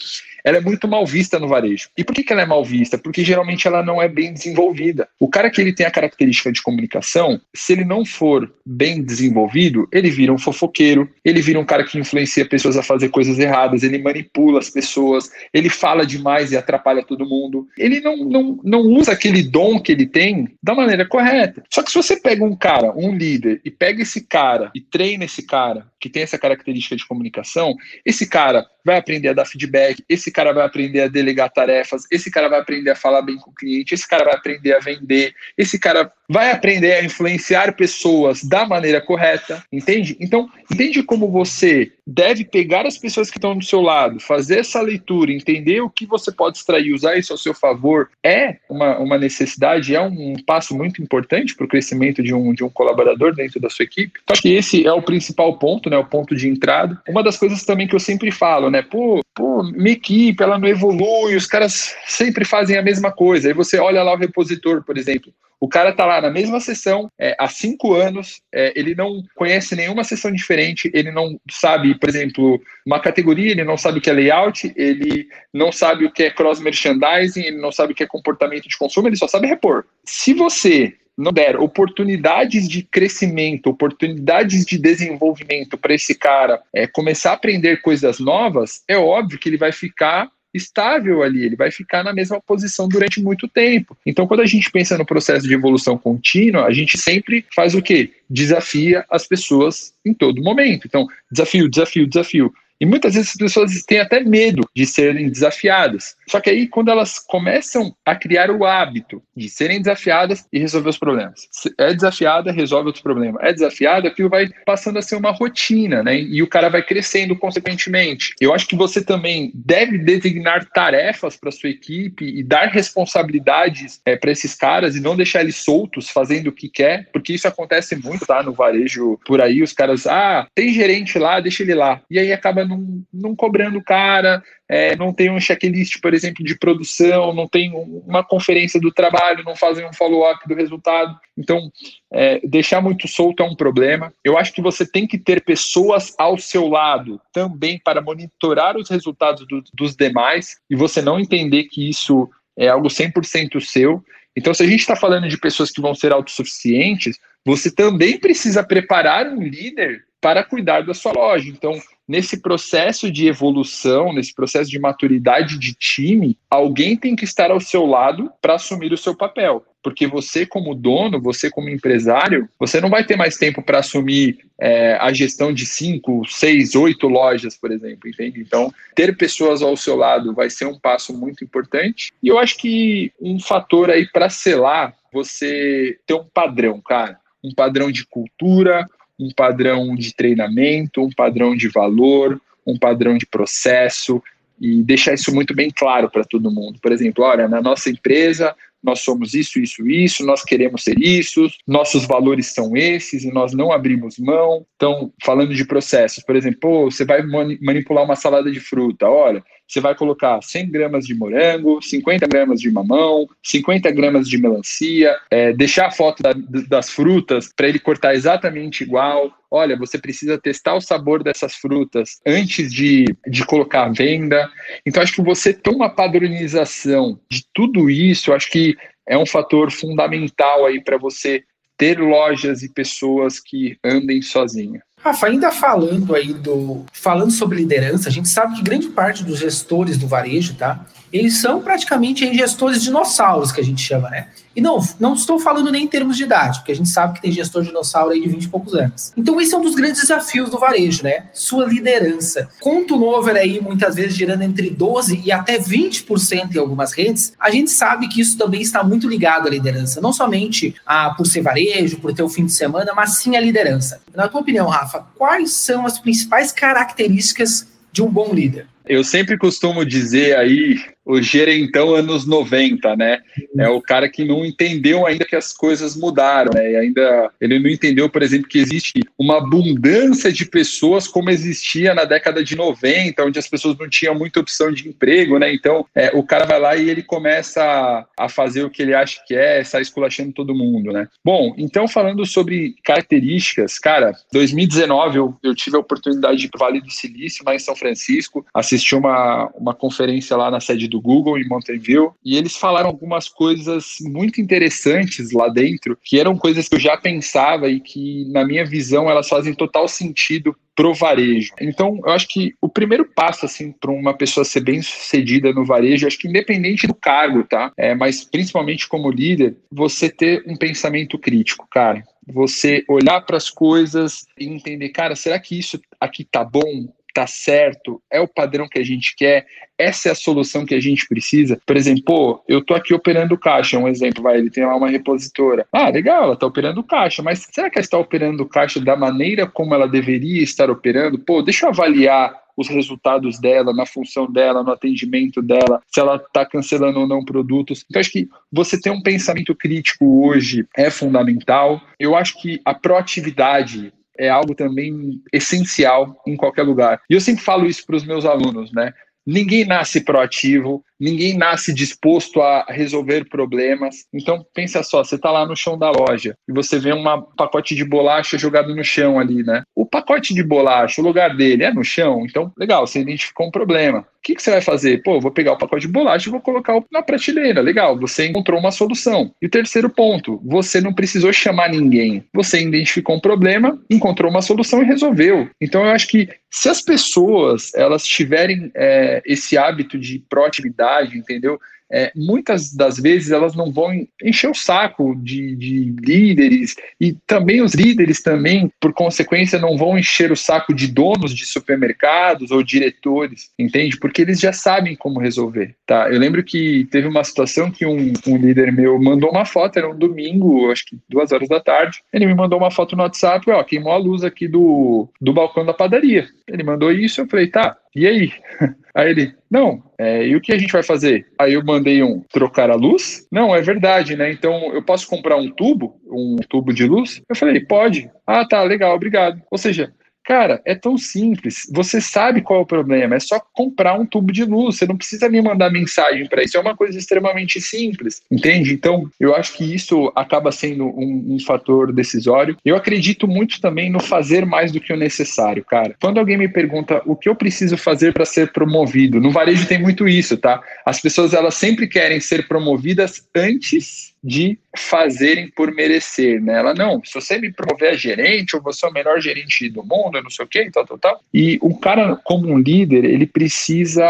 ela é muito mal vista no varejo. E por que, que ela é mal vista? Porque geralmente ela não é bem desenvolvida. O cara que ele tem a característica de comunicação, se ele não for bem desenvolvido, ele vira um fofoqueiro, ele vira um cara que influencia pessoas a fazer coisas erradas, ele manipula as pessoas, ele fala demais e atrapalha todo mundo. Ele não, não, não usa aquele dom que ele tem da maneira correta. Só que se você pega um cara, um líder, e pega esse cara e treina esse cara, que tem essa característica de comunicação, esse cara vai aprender a dar feedback, esse cara vai aprender a delegar tarefas, esse cara vai aprender a falar bem com o cliente, esse cara vai aprender a vender, esse cara vai aprender a influenciar pessoas da maneira correta, entende? Então, entende como você deve pegar as pessoas que estão do seu lado, fazer essa leitura, entender o que você pode extrair, usar isso ao seu favor, é uma, uma necessidade, é um passo muito importante para o crescimento de um, de um colaborador dentro da sua equipe. Então, acho que esse é o principal ponto, né, o ponto de entrada. Uma das coisas também que eu sempre falo, né, pô, pô, minha equipe, ela não evolui, os caras sempre fazem a mesma coisa. Aí você olha lá o repositor, por exemplo, o cara está lá na mesma sessão é, há cinco anos, é, ele não conhece nenhuma sessão diferente, ele não sabe, por exemplo, uma categoria, ele não sabe o que é layout, ele não sabe o que é cross-merchandising, ele não sabe o que é comportamento de consumo, ele só sabe repor. Se você não der oportunidades de crescimento, oportunidades de desenvolvimento para esse cara é, começar a aprender coisas novas, é óbvio que ele vai ficar estável ali, ele vai ficar na mesma posição durante muito tempo. Então, quando a gente pensa no processo de evolução contínua, a gente sempre faz o quê? Desafia as pessoas em todo momento. Então, desafio, desafio, desafio. E muitas vezes as pessoas têm até medo de serem desafiadas. Só que aí, quando elas começam a criar o hábito de serem desafiadas e resolver os problemas. É desafiada, resolve outros problemas. É desafiada, aquilo vai passando a ser uma rotina, né? E o cara vai crescendo consequentemente. Eu acho que você também deve designar tarefas para sua equipe e dar responsabilidades é, para esses caras e não deixar eles soltos fazendo o que quer, porque isso acontece muito, tá? No varejo por aí, os caras, ah, tem gerente lá, deixa ele lá. E aí acaba não, não cobrando o cara, é, não tem um checklist, por exemplo, de produção, não tem uma conferência do trabalho, não fazem um follow-up do resultado. Então, é, deixar muito solto é um problema. Eu acho que você tem que ter pessoas ao seu lado também para monitorar os resultados do, dos demais e você não entender que isso é algo 100% seu. Então, se a gente está falando de pessoas que vão ser autossuficientes, você também precisa preparar um líder para cuidar da sua loja. Então, nesse processo de evolução, nesse processo de maturidade de time, alguém tem que estar ao seu lado para assumir o seu papel. Porque você, como dono, você, como empresário, você não vai ter mais tempo para assumir é, a gestão de cinco, seis, oito lojas, por exemplo, entende? Então, ter pessoas ao seu lado vai ser um passo muito importante. E eu acho que um fator aí para selar, você ter um padrão, cara. Um padrão de cultura, um padrão de treinamento, um padrão de valor, um padrão de processo e deixar isso muito bem claro para todo mundo. Por exemplo, olha, na nossa empresa nós somos isso, isso, isso, nós queremos ser isso, nossos valores são esses e nós não abrimos mão. Então, falando de processos, por exemplo, você vai manipular uma salada de fruta, olha, você vai colocar 100 gramas de morango, 50 gramas de mamão, 50 gramas de melancia, é, deixar a foto da, das frutas para ele cortar exatamente igual. Olha, você precisa testar o sabor dessas frutas antes de, de colocar à venda. Então, acho que você ter uma padronização de tudo isso, acho que é um fator fundamental aí para você ter lojas e pessoas que andem sozinhas. Rafa, ainda falando aí do. Falando sobre liderança, a gente sabe que grande parte dos gestores do varejo, tá? Eles são praticamente gestores dinossauros, que a gente chama, né? E não, não estou falando nem em termos de idade, porque a gente sabe que tem gestor dinossauro aí de 20 e poucos anos. Então, esse é um dos grandes desafios do varejo, né? Sua liderança. Com turnover aí, muitas vezes, girando entre 12% e até 20% em algumas redes, a gente sabe que isso também está muito ligado à liderança. Não somente a, por ser varejo, por ter o fim de semana, mas sim a liderança. Na tua opinião, Rafa, quais são as principais características de um bom líder? Eu sempre costumo dizer aí o gerentão anos 90, né? É o cara que não entendeu ainda que as coisas mudaram, né? E ainda ele não entendeu, por exemplo, que existe uma abundância de pessoas como existia na década de 90, onde as pessoas não tinham muita opção de emprego, né? Então, é, o cara vai lá e ele começa a, a fazer o que ele acha que é, sai esculachando todo mundo, né? Bom, então falando sobre características, cara, 2019 eu, eu tive a oportunidade de ir para o Vale do Silício, lá em São Francisco, assisti uma, uma conferência lá na sede do Google, em Mountain View, e eles falaram algumas coisas muito interessantes lá dentro, que eram coisas que eu já pensava e que, na minha visão, elas fazem total sentido pro varejo. Então, eu acho que o primeiro passo, assim, para uma pessoa ser bem sucedida no varejo, acho que independente do cargo, tá? É, mas principalmente como líder, você ter um pensamento crítico, cara. Você olhar para as coisas e entender, cara, será que isso aqui tá bom? Tá certo, é o padrão que a gente quer, essa é a solução que a gente precisa. Por exemplo, pô, eu tô aqui operando caixa, um exemplo, vai, ele tem lá uma repositora. Ah, legal, ela tá operando caixa, mas será que ela está operando caixa da maneira como ela deveria estar operando? Pô, deixa eu avaliar os resultados dela, na função dela, no atendimento dela, se ela está cancelando ou não produtos. Então, acho que você ter um pensamento crítico hoje é fundamental. Eu acho que a proatividade é algo também essencial em qualquer lugar. E eu sempre falo isso para os meus alunos, né? Ninguém nasce proativo, ninguém nasce disposto a resolver problemas. Então, pensa só, você está lá no chão da loja e você vê um pacote de bolacha jogado no chão ali, né? O pacote de bolacha, o lugar dele é no chão, então, legal, você identificou um problema. O que, que você vai fazer? Pô, vou pegar o pacote de bolacha e vou colocar na prateleira. Legal, você encontrou uma solução. E o terceiro ponto, você não precisou chamar ninguém. Você identificou um problema, encontrou uma solução e resolveu. Então, eu acho que se as pessoas elas tiverem é, esse hábito de proatividade, entendeu? é, muitas das vezes elas não vão encher o saco de, de, líderes e também os líderes também, por consequência, não vão encher o saco de donos de supermercados ou diretores, entende? Porque eles já sabem como resolver, tá? Eu lembro que teve uma situação que um, um líder meu mandou uma foto, era um domingo, acho que duas horas da tarde, ele me mandou uma foto no WhatsApp, ó, queimou a luz aqui do, do balcão da padaria. Ele mandou isso, eu falei, tá, e aí? Aí ele, não, é, e o que a gente vai fazer? Aí eu mandei um trocar a luz? Não, é verdade, né? Então eu posso comprar um tubo, um tubo de luz? Eu falei, pode. Ah, tá, legal, obrigado. Ou seja, Cara, é tão simples. Você sabe qual é o problema. É só comprar um tubo de luz. Você não precisa me mandar mensagem para isso. É uma coisa extremamente simples, entende? Então, eu acho que isso acaba sendo um, um, fator decisório. Eu acredito muito também no fazer mais do que o necessário, cara. Quando alguém me pergunta o que eu preciso fazer para ser promovido, no varejo tem muito isso, tá? As pessoas elas sempre querem ser promovidas antes de fazerem por merecer, né? Ela, não, se você me promover a gerente, ou você é o melhor gerente do mundo, eu não sei o quê, tal, tal, tal. E um cara como um líder, ele precisa,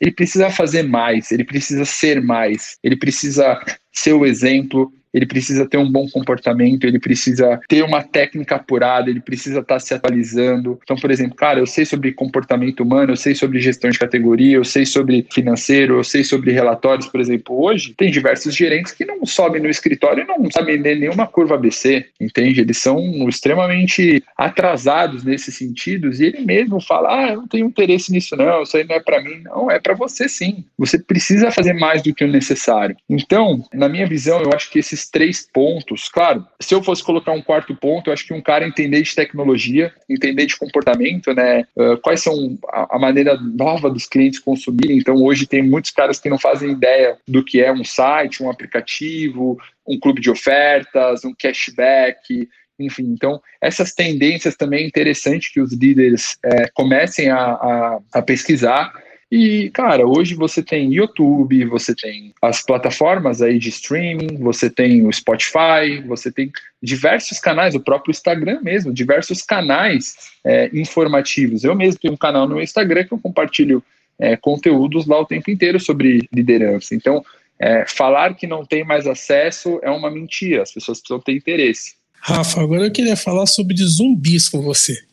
ele precisa fazer mais, ele precisa ser mais, ele precisa ser o exemplo, ele precisa ter um bom comportamento, ele precisa ter uma técnica apurada, ele precisa estar se atualizando. Então, por exemplo, cara, eu sei sobre comportamento humano, eu sei sobre gestão de categoria, eu sei sobre financeiro, eu sei sobre relatórios, por exemplo. Hoje, tem diversos gerentes que não sobem no escritório e não sabem ler nenhuma curva ABC, entende? Eles são extremamente atrasados nesses sentidos e ele mesmo fala: ah, eu não tenho interesse nisso, não, isso aí não é para mim. Não, é para você sim. Você precisa fazer mais do que o necessário. Então, na minha visão, eu acho que esses três pontos, claro, se eu fosse colocar um quarto ponto, eu acho que um cara entender de tecnologia, entender de comportamento, né? Uh, quais são a, a, maneira nova dos clientes consumirem. Então, hoje tem muitos caras que não fazem ideia do que é um site, um aplicativo, um clube de ofertas, um cashback. Enfim, então essas tendências também é interessante que os líderes é, comecem a, a, a pesquisar e, cara, hoje você tem YouTube, você tem as plataformas aí de streaming, você tem o Spotify, você tem diversos canais, o próprio Instagram mesmo, diversos canais é, informativos. Eu mesmo tenho um canal no Instagram que eu compartilho é, conteúdos lá o tempo inteiro sobre liderança. Então, é, falar que não tem mais acesso é uma mentira, as pessoas precisam ter interesse. Rafa, agora eu queria falar sobre zumbis com você.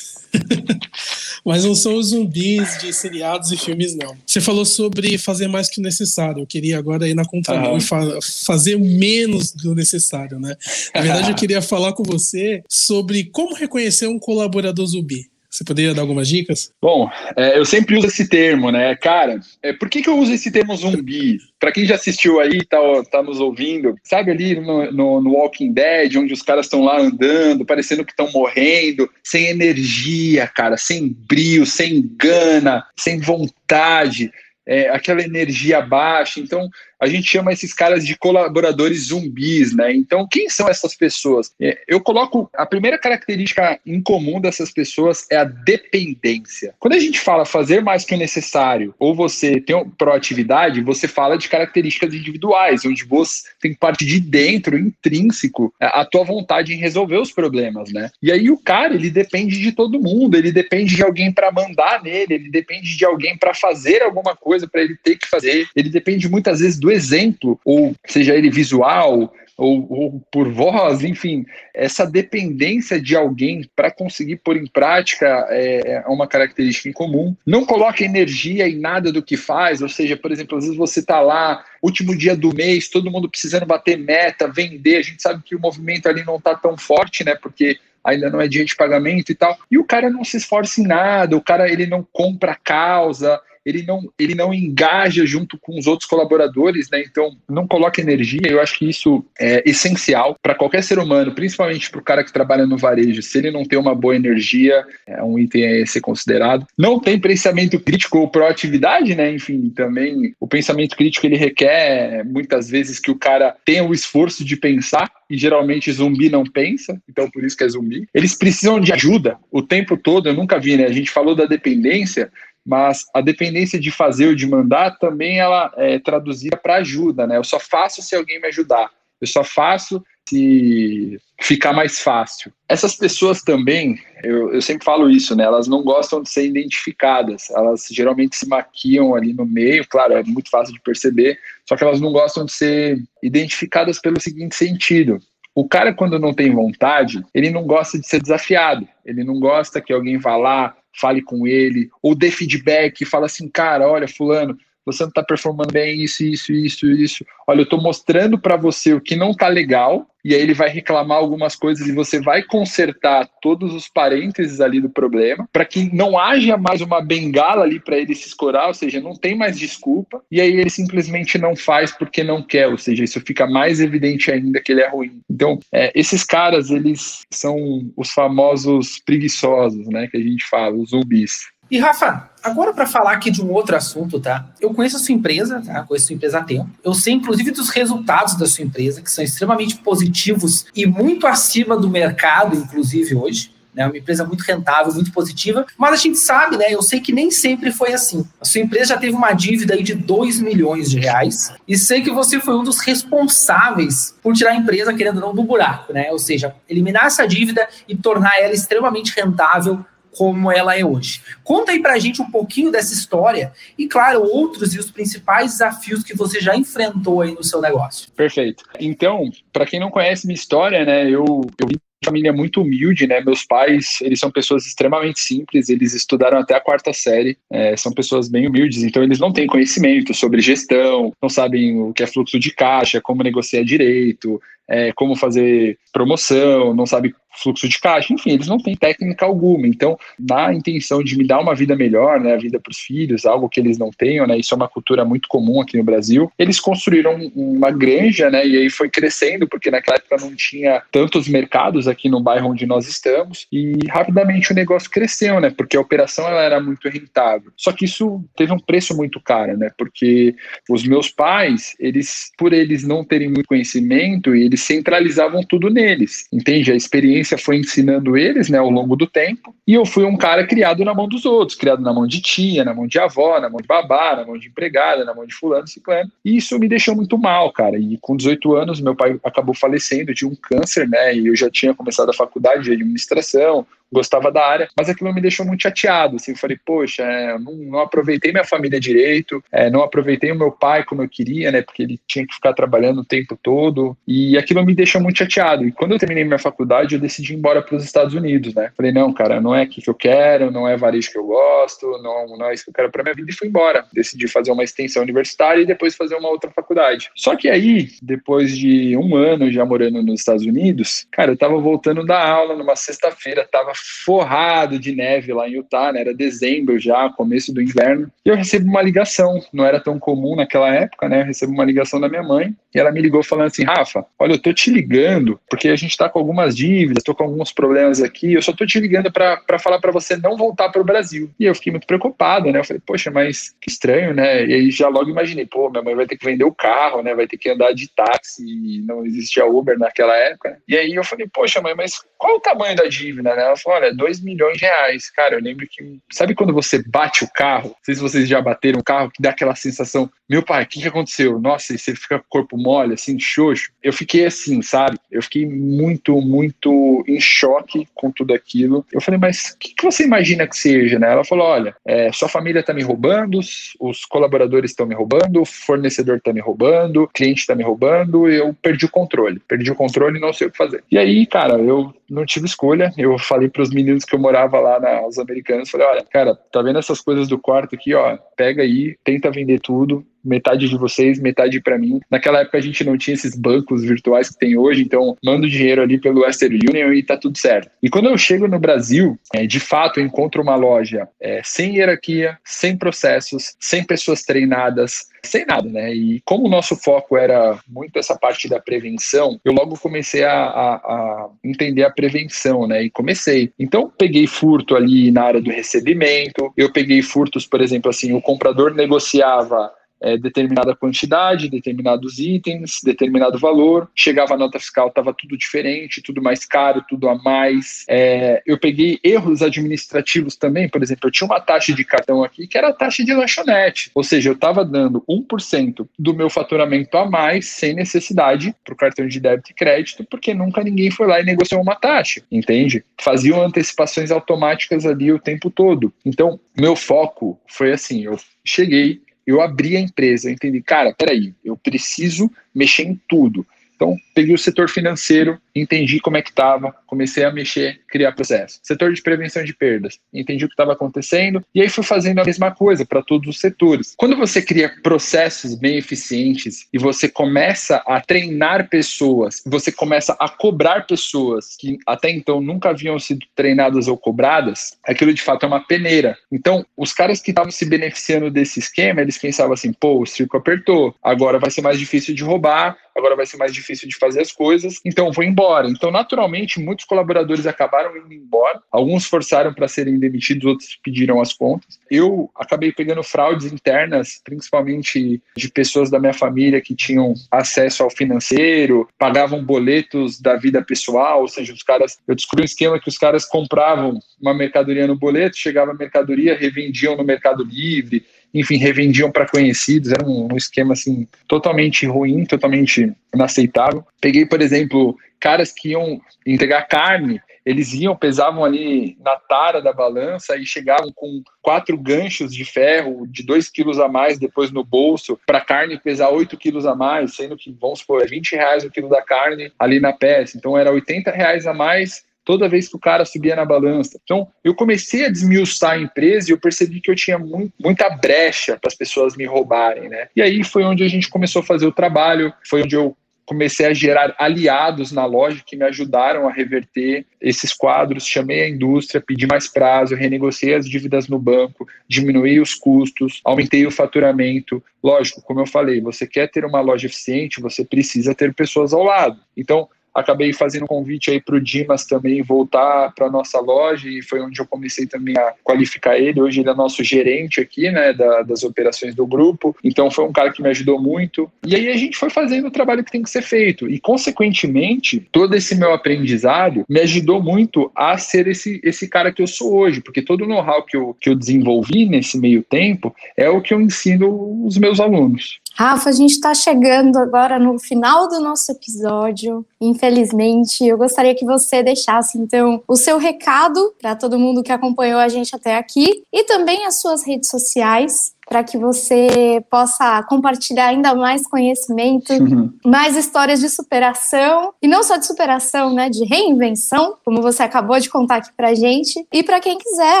Mas não são os zumbis de seriados e filmes, não. Você falou sobre fazer mais que o necessário. Eu queria agora ir na contramão e fa fazer menos do necessário, né? Na verdade, eu queria falar com você sobre como reconhecer um colaborador zumbi. Você poderia dar algumas dicas? Bom, é, eu sempre uso esse termo, né? Cara, é, por que, que eu uso esse termo zumbi? Para quem já assistiu aí, tá, tá nos ouvindo, sabe ali no, no, no Walking Dead, onde os caras estão lá andando, parecendo que estão morrendo, sem energia, cara, sem brilho, sem gana, sem vontade, é, aquela energia baixa. Então, a gente chama esses caras de colaboradores zumbis, né? Então, quem são essas pessoas? É, eu coloco a primeira característica em comum dessas pessoas é a dependência. Quando a gente fala fazer mais que o necessário ou você tem proatividade, você fala de características individuais, onde você tem parte de dentro, intrínseco, a tua vontade em resolver os problemas, né? E aí o cara, ele depende de todo mundo, ele depende de alguém para mandar nele, ele depende de alguém para fazer alguma coisa para ele ter que fazer, ele depende muitas vezes do do exemplo, ou seja ele visual, ou, ou, por voz, enfim, essa dependência de alguém para conseguir pôr em prática é, é, uma característica em comum. Não coloca energia em nada do que faz, ou seja, por exemplo, às vezes você está lá, último dia do mês, todo mundo precisando bater meta, vender, a gente sabe que o movimento ali não está tão forte, né, porque ainda não é dia de pagamento e tal, e o cara não se esforça em nada, o cara ele não compra causa, ele não, ele não engaja junto com os outros colaboradores, né? Então, não coloca energia. Eu acho que isso é essencial para qualquer ser humano, principalmente para o cara que trabalha no varejo. Se ele não tem uma boa energia, é um item a ser considerado. Não tem pensamento crítico ou proatividade, né? Enfim, também o pensamento crítico ele requer muitas vezes que o cara tenha o esforço de pensar e geralmente zumbi não pensa, então por isso que é zumbi. Eles precisam de ajuda o tempo todo, eu nunca vi, né? A gente falou da dependência, mas a dependência de fazer ou de mandar também ela é traduzida para ajuda, né? Eu só faço se alguém me ajudar. Eu só faço se ficar mais fácil. Essas pessoas também, eu, eu sempre falo isso, né? Elas não gostam de ser identificadas. Elas geralmente se maquiam ali no meio, claro, é muito fácil de perceber, só que elas não gostam de ser identificadas pelo seguinte sentido. O cara, quando não tem vontade, ele não gosta de ser desafiado. Ele não gosta que alguém vá lá, fale com ele, ou dê feedback, fala assim, cara, olha, fulano, você não está performando bem, isso, isso, isso, isso. Olha, eu estou mostrando para você o que não está legal, e aí ele vai reclamar algumas coisas e você vai consertar todos os parênteses ali do problema, para que não haja mais uma bengala ali para ele se escorar, ou seja, não tem mais desculpa, e aí ele simplesmente não faz porque não quer, ou seja, isso fica mais evidente ainda que ele é ruim. Então, é, esses caras, eles são os famosos preguiçosos, né, que a gente fala, os zumbis. E Rafa, agora para falar aqui de um outro assunto, tá? Eu conheço a sua empresa, tá? Conheço a sua empresa há tempo. Eu sei, inclusive, dos resultados da sua empresa, que são extremamente positivos e muito acima do mercado, inclusive hoje. É uma empresa muito rentável, muito positiva, mas a gente sabe, né? Eu sei que nem sempre foi assim. A sua empresa já teve uma dívida aí de 2 milhões de reais, e sei que você foi um dos responsáveis por tirar a empresa, querendo ou não, do buraco, né? Ou seja, eliminar essa dívida e tornar ela extremamente rentável como ela é hoje. Conta aí pra gente um pouquinho dessa história e, claro, outros e os principais desafios que você já enfrentou aí no seu negócio. Perfeito. Então, para quem não conhece minha história, né, eu, eu vim família muito humilde, né? Meus pais, eles são pessoas extremamente simples, eles estudaram até a quarta série, é, são pessoas bem humildes, então eles não têm conhecimento sobre gestão, não sabem o que é fluxo de caixa, como negociar direito, é, como fazer promoção, não sabe fluxo de caixa, enfim, eles não têm técnica alguma. Então, na intenção de me dar uma vida melhor, né, a vida para os filhos, algo que eles não tenham, né, isso é uma cultura muito comum aqui no Brasil. Eles construíram uma granja, né, e aí foi crescendo, porque naquela época não tinha tantos mercados aqui no bairro onde nós estamos, e rapidamente o negócio cresceu, né, porque a operação ela era muito rentável. Só que isso teve um preço muito caro, né, porque os meus pais, eles, por eles não terem muito conhecimento, eles centralizavam tudo neles, entende? A experiência foi ensinando eles, né, ao longo do tempo, e eu fui um cara criado na mão dos outros, criado na mão de tia, na mão de avó, na mão de babá, na mão de empregada, na mão de fulano, ciclano, e isso me deixou muito mal, cara, e com 18 anos meu pai acabou falecendo de um câncer, né, e eu já tinha começado a faculdade de administração, gostava da área, mas aquilo me deixou muito chateado. Assim, eu falei, poxa, é, não, não, aproveitei minha família direito, é, não aproveitei o meu pai como eu queria, né? Porque ele tinha que ficar trabalhando o tempo todo. E aquilo me deixou muito chateado. E quando eu terminei minha faculdade, eu decidi ir embora para os Estados Unidos, né? Falei, não, cara, não é aqui que eu quero, não é varejo que eu gosto, não, não é isso que eu quero para minha vida. E fui embora. Decidi fazer uma extensão universitária e depois fazer uma outra faculdade. Só que aí, depois de um ano já morando nos Estados Unidos, cara, eu tava voltando da aula numa sexta-feira, tava forrado de neve lá em Utah, né? Era dezembro já, começo do inverno. E eu recebo uma ligação, não era tão comum naquela época, né? Eu recebo uma ligação da minha mãe e ela me ligou falando assim: Rafa, olha, eu tô te ligando porque a gente tá com algumas dívidas, tô com alguns problemas aqui, eu só tô te ligando para falar para você não voltar para o Brasil. E eu fiquei muito preocupado, né? Eu falei, poxa, mas que estranho, né? E aí já logo imaginei, pô, minha mãe vai ter que vender o carro, né? Vai ter que andar de táxi, não existia Uber naquela época. E aí eu falei, poxa, mãe, mas qual o tamanho da dívida, né? Ela falou, olha, 2 milhões de reais. Cara, eu lembro que, sabe quando você bate o carro? Não sei se vocês já bateram o carro, que dá aquela sensação, meu pai, o que, que aconteceu? Nossa, e você fica com o corpo mole, assim, xoxo. Eu fiquei assim, sabe? Eu fiquei muito, muito em choque com tudo aquilo. Eu falei, mas o que, que, você imagina que seja, né? Ela falou, olha, é, sua família tá me roubando, os colaboradores estão me roubando, o fornecedor tá me roubando, o cliente tá me roubando, eu perdi o controle. Perdi o controle e não sei o que fazer. E aí, cara, eu não tive escolha. Eu falei para os meninos que eu morava lá nas Americanas, falei, olha, cara, tá vendo essas coisas do quarto aqui, ó? Pega aí, tenta vender tudo, metade de vocês, metade para mim. Naquela época a gente não tinha esses bancos virtuais que tem hoje, então mando dinheiro ali pelo Western Union e tá tudo certo. E quando eu chego no Brasil, é, de fato eu encontro uma loja é, sem hierarquia, sem processos, sem pessoas treinadas, sem nada, né? E como o nosso foco era muito essa parte da prevenção, eu logo comecei a, a, a, entender a prevenção, né? E comecei. Então, peguei furto ali na área do recebimento, eu peguei furtos, por exemplo, assim, o comprador negociava é, determinada quantidade, determinados itens, determinado valor. Chegava a nota fiscal, estava tudo diferente, tudo mais caro, tudo a mais. É, eu peguei erros administrativos também, por exemplo, eu tinha uma taxa de cartão aqui que era a taxa de lanchonete, ou seja, eu estava dando 1% do meu faturamento a mais sem necessidade para o cartão de débito e crédito, porque nunca ninguém foi lá e negociou uma taxa, entende? Faziam antecipações automáticas ali o tempo todo. Então, meu foco foi assim: eu cheguei, eu abri a empresa, eu entendi, cara, peraí, eu preciso mexer em tudo. Então, peguei o setor financeiro, entendi como é que estava, comecei a mexer, criar processo. Setor de prevenção de perdas, entendi o que estava acontecendo e aí fui fazendo a mesma coisa para todos os setores. Quando você cria processos bem eficientes e você começa a treinar pessoas, você começa a cobrar pessoas que até então nunca haviam sido treinadas ou cobradas, aquilo de fato é uma peneira. Então, os caras que estavam se beneficiando desse esquema, eles pensavam assim, pô, o circo apertou, agora vai ser mais difícil de roubar, agora vai ser mais difícil de fazer as coisas, então vou embora. Então, naturalmente, muitos colaboradores acabaram indo embora, alguns forçaram para serem demitidos, outros pediram as contas. Eu acabei pegando fraudes internas, principalmente de pessoas da minha família que tinham acesso ao financeiro, pagavam boletos da vida pessoal, ou seja, os caras, eu descobri um esquema que os caras compravam uma mercadoria no boleto, chegava a mercadoria, revendiam no Mercado Livre, enfim, revendiam para conhecidos, era um, um, esquema assim totalmente ruim, totalmente inaceitável. Peguei, por exemplo, caras que iam entregar carne, eles iam, pesavam ali na tara da balança e chegavam com quatro ganchos de ferro de dois quilos a mais depois no bolso, para carne pesar 8 quilos a mais, sendo que, vamos supor, é 20 reais o quilo da carne ali na peça. Então era 80 reais a mais toda vez que o cara subia na balança. Então, eu comecei a desmiuçar a empresa e eu percebi que eu tinha muita brecha para as pessoas me roubarem, né? E aí foi onde a gente começou a fazer o trabalho, foi onde eu comecei a gerar aliados na loja que me ajudaram a reverter esses quadros. Chamei a indústria, pedi mais prazo, renegociei as dívidas no banco, diminuí os custos, aumentei o faturamento. Lógico, como eu falei, você quer ter uma loja eficiente, você precisa ter pessoas ao lado. Então, acabei fazendo um convite aí para o Dimas também voltar para nossa loja e foi onde eu comecei também a qualificar ele. Hoje ele é nosso gerente aqui, né, da, das operações do grupo. Então foi um cara que me ajudou muito. E aí a gente foi fazendo o trabalho que tem que ser feito. E consequentemente, todo esse meu aprendizado me ajudou muito a ser esse, esse cara que eu sou hoje, porque todo o know-how que eu, que eu desenvolvi nesse meio tempo é o que eu ensino os meus alunos. Rafa, a gente está chegando agora no final do nosso episódio. Infelizmente, eu gostaria que você deixasse então o seu recado para todo mundo que acompanhou a gente até aqui e também as suas redes sociais para que você possa compartilhar ainda mais conhecimento, uhum. mais histórias de superação, e não só de superação, né, de reinvenção, como você acabou de contar aqui pra gente, e para quem quiser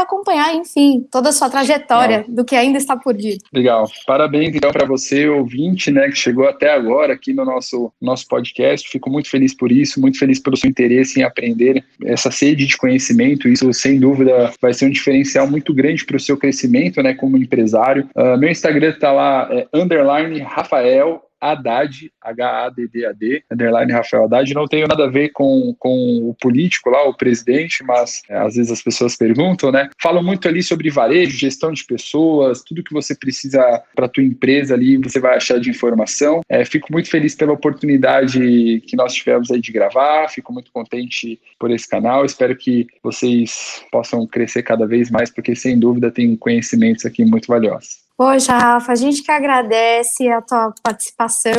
acompanhar, enfim, toda a sua trajetória Legal. do que ainda está por vir. Legal. Parabéns então para você, ouvinte, né, que chegou até agora aqui no nosso nosso podcast. Fico muito feliz por isso, muito feliz pelo seu interesse em aprender, essa sede de conhecimento, isso sem dúvida vai ser um diferencial muito grande para o seu crescimento, né, como empresário. Uh, meu Instagram está lá, é underline Rafael Haddad, H-A-D-D-A-D, underline Rafael Haddad. Não tenho nada a ver com, com o político lá, o presidente, mas é, às vezes as pessoas perguntam, né? Falo muito ali sobre varejo, gestão de pessoas, tudo que você precisa para a tua empresa ali, você vai achar de informação. É, fico muito feliz pela oportunidade que nós tivemos aí de gravar, fico muito contente por esse canal. Espero que vocês possam crescer cada vez mais, porque sem dúvida tem conhecimentos aqui muito valiosos. Poxa, Rafa, a gente que agradece a tua participação,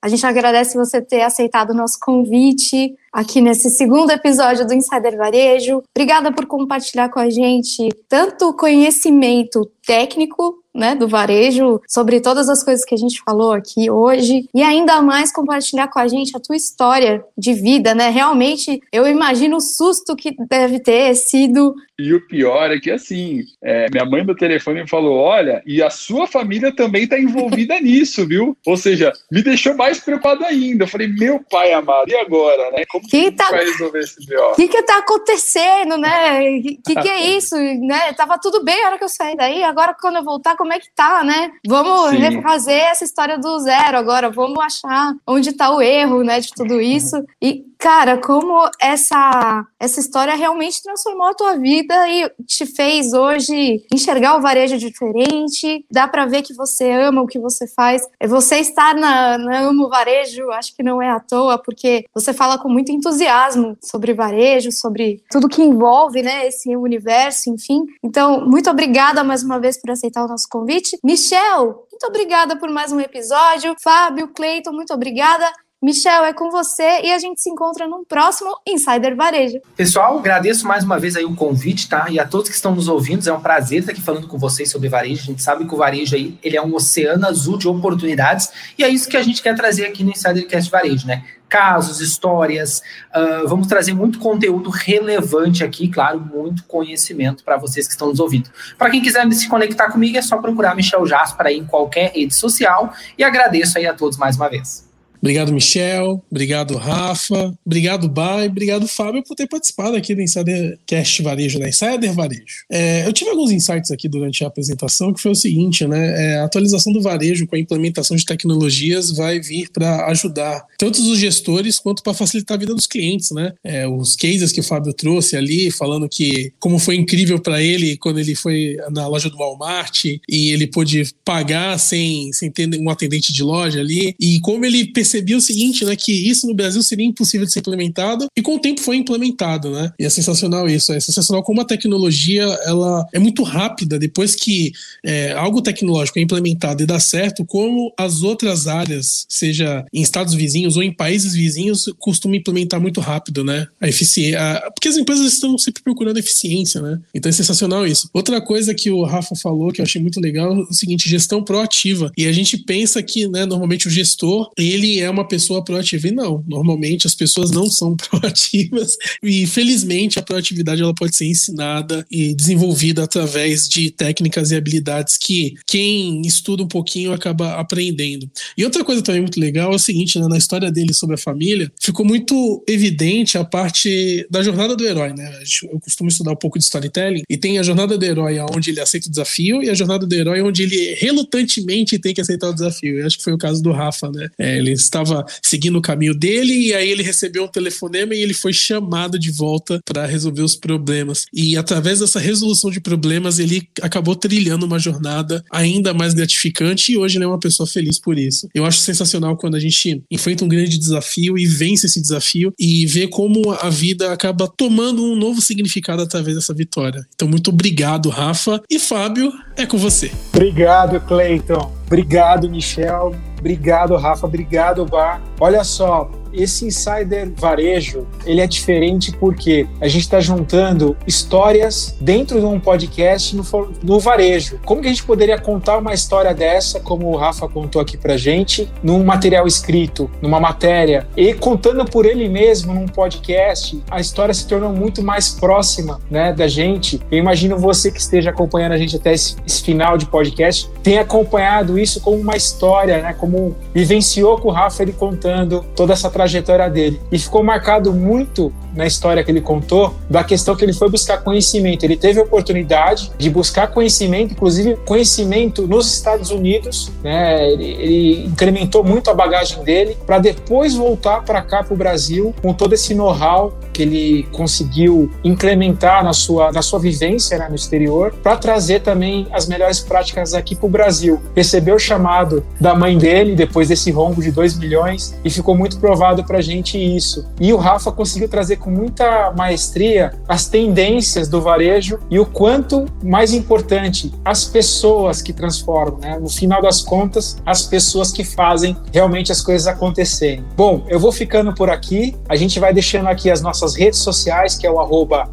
a gente agradece você ter aceitado o nosso convite aqui nesse segundo episódio do Insider Varejo. Obrigada por compartilhar com a gente tanto conhecimento técnico né, do varejo, sobre todas as coisas que a gente falou aqui hoje, e ainda mais compartilhar com a gente a tua história de vida, né? Realmente, eu imagino o susto que deve ter sido. E o pior é que, assim, é, minha mãe do telefone falou: olha, e a sua família também está envolvida nisso, viu? Ou seja, me deixou mais preocupado ainda. Eu falei: meu pai amado, e agora, né? Como que, que tá... vai resolver esse pior? O que que tá acontecendo, né? O que, que é isso, né? Tava tudo bem a hora que eu saí daí, agora quando eu voltar, como é que tá, né? Vamos Sim. refazer essa história do zero agora, vamos achar onde tá o erro, né, de tudo isso. E cara, como essa essa história realmente transformou a tua vida e te fez hoje enxergar o varejo diferente. Dá para ver que você ama o que você faz. É você estar na, na Amo Varejo, acho que não é à toa, porque você fala com muito entusiasmo sobre varejo, sobre tudo que envolve, né, esse universo, enfim. Então, muito obrigada mais uma vez por aceitar o nosso convite. Michel, muito obrigada por mais um episódio. Fábio, Cleiton, muito obrigada. Michel, é com você e a gente se encontra num próximo Insider Varejo. Pessoal, agradeço mais uma vez aí o convite, tá? E a todos que estão nos ouvindo, é um prazer estar aqui falando com vocês sobre varejo. A gente sabe que o varejo aí, ele é um oceano azul de oportunidades e é isso que a gente quer trazer aqui no Insidercast Varejo, né? Casos, histórias, uh, vamos trazer muito conteúdo relevante aqui, claro, muito conhecimento para vocês que estão nos ouvindo. Para quem quiser se conectar comigo, é só procurar Michel Jasper aí em qualquer rede social e agradeço aí a todos mais uma vez. Obrigado, Michel. Obrigado, Rafa. Obrigado, Bai. Obrigado, Fábio, por ter participado aqui do Insider Cast Varejo, né? Insider Varejo. É, eu tive alguns insights aqui durante a apresentação, que foi o seguinte, né? É, a atualização do varejo com a implementação de tecnologias vai vir para ajudar tanto os gestores quanto para facilitar a vida dos clientes, né? É, os cases que o Fábio trouxe ali, falando que como foi incrível para ele quando ele foi na loja do Walmart e ele pôde pagar sem, sem ter um atendente de loja ali, e como ele percebeu percebi o seguinte, né, que isso no Brasil seria impossível de ser implementado e com o tempo foi implementado, né? E é sensacional isso, é sensacional como a tecnologia ela é muito rápida depois que é, algo tecnológico é implementado e dá certo, como as outras áreas, seja em estados vizinhos ou em países vizinhos, costumam implementar muito rápido, né? A eficiência, porque as empresas estão sempre procurando eficiência, né? Então é sensacional isso. Outra coisa que o Rafa falou que eu achei muito legal é o seguinte, gestão proativa. E a gente pensa que, né, normalmente o gestor, ele é uma pessoa proativa. E não, normalmente as pessoas não são proativas. E felizmente a proatividade ela pode ser ensinada e desenvolvida através de técnicas e habilidades que quem estuda um pouquinho acaba aprendendo. E outra coisa também muito legal é o seguinte, né, na história dele sobre a família, ficou muito evidente a parte da jornada do herói, né? Eu costumo estudar um pouco de storytelling e tem a jornada do herói onde ele aceita o desafio e a jornada do herói onde ele relutantemente tem que aceitar o desafio. Eu acho que foi o caso do Rafa, né? É, ele estava seguindo o caminho dele e aí ele recebeu um telefonema e ele foi chamado de volta para resolver os problemas. E através dessa resolução de problemas, ele acabou trilhando uma jornada ainda mais gratificante e hoje ele é uma pessoa feliz por isso. Eu acho sensacional quando a gente enfrenta um grande desafio e vence esse desafio e vê como a vida acaba tomando um novo significado através dessa vitória. Então, muito obrigado, Rafa. E Fábio, é com você. Obrigado, Cleiton. Obrigado, Michel. Obrigado, Rafa. Obrigado, Bar. Olha só, esse Insider Varejo, ele é diferente porque a gente está juntando histórias dentro de um podcast no, no varejo. Como que a gente poderia contar uma história dessa, como o Rafa contou aqui pra gente, num material escrito, numa matéria, e contando por ele mesmo num podcast, a história se tornou muito mais próxima né, da gente. Eu imagino você que esteja acompanhando a gente até esse, esse final de podcast, tenha acompanhado isso como uma história, né, como vivenciou com o Rafa ele contando toda essa trajetória dele. E ficou marcado muito na história que ele contou da questão que ele foi buscar conhecimento. Ele teve a oportunidade de buscar conhecimento, inclusive conhecimento nos Estados Unidos, né? Ele, ele incrementou muito a bagagem dele para depois voltar para cá para o Brasil com todo esse know-how que ele conseguiu implementar na sua, na sua vivência né, no exterior, para trazer também as melhores práticas aqui para o Brasil. Recebeu o chamado da mãe dele depois desse rombo de 2 milhões e ficou muito provado para a gente isso. E o Rafa conseguiu trazer com muita maestria as tendências do varejo e o quanto mais importante as pessoas que transformam, né? No final das contas, as pessoas que fazem realmente as coisas acontecerem. Bom, eu vou ficando por aqui. A gente vai deixando aqui as nossas redes sociais, que é o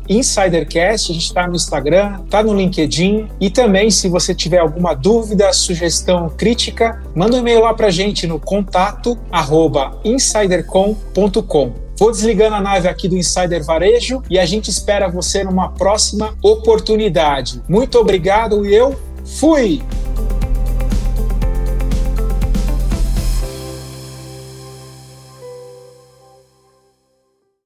InsiderCast. A gente está no Instagram, está no LinkedIn. E também, se você tiver alguma dúvida, sugestão, crítica, manda um e-mail lá para gente no contato arroba Vou desligando a nave aqui do Insider Varejo e a gente espera você numa próxima oportunidade. Muito obrigado e eu fui!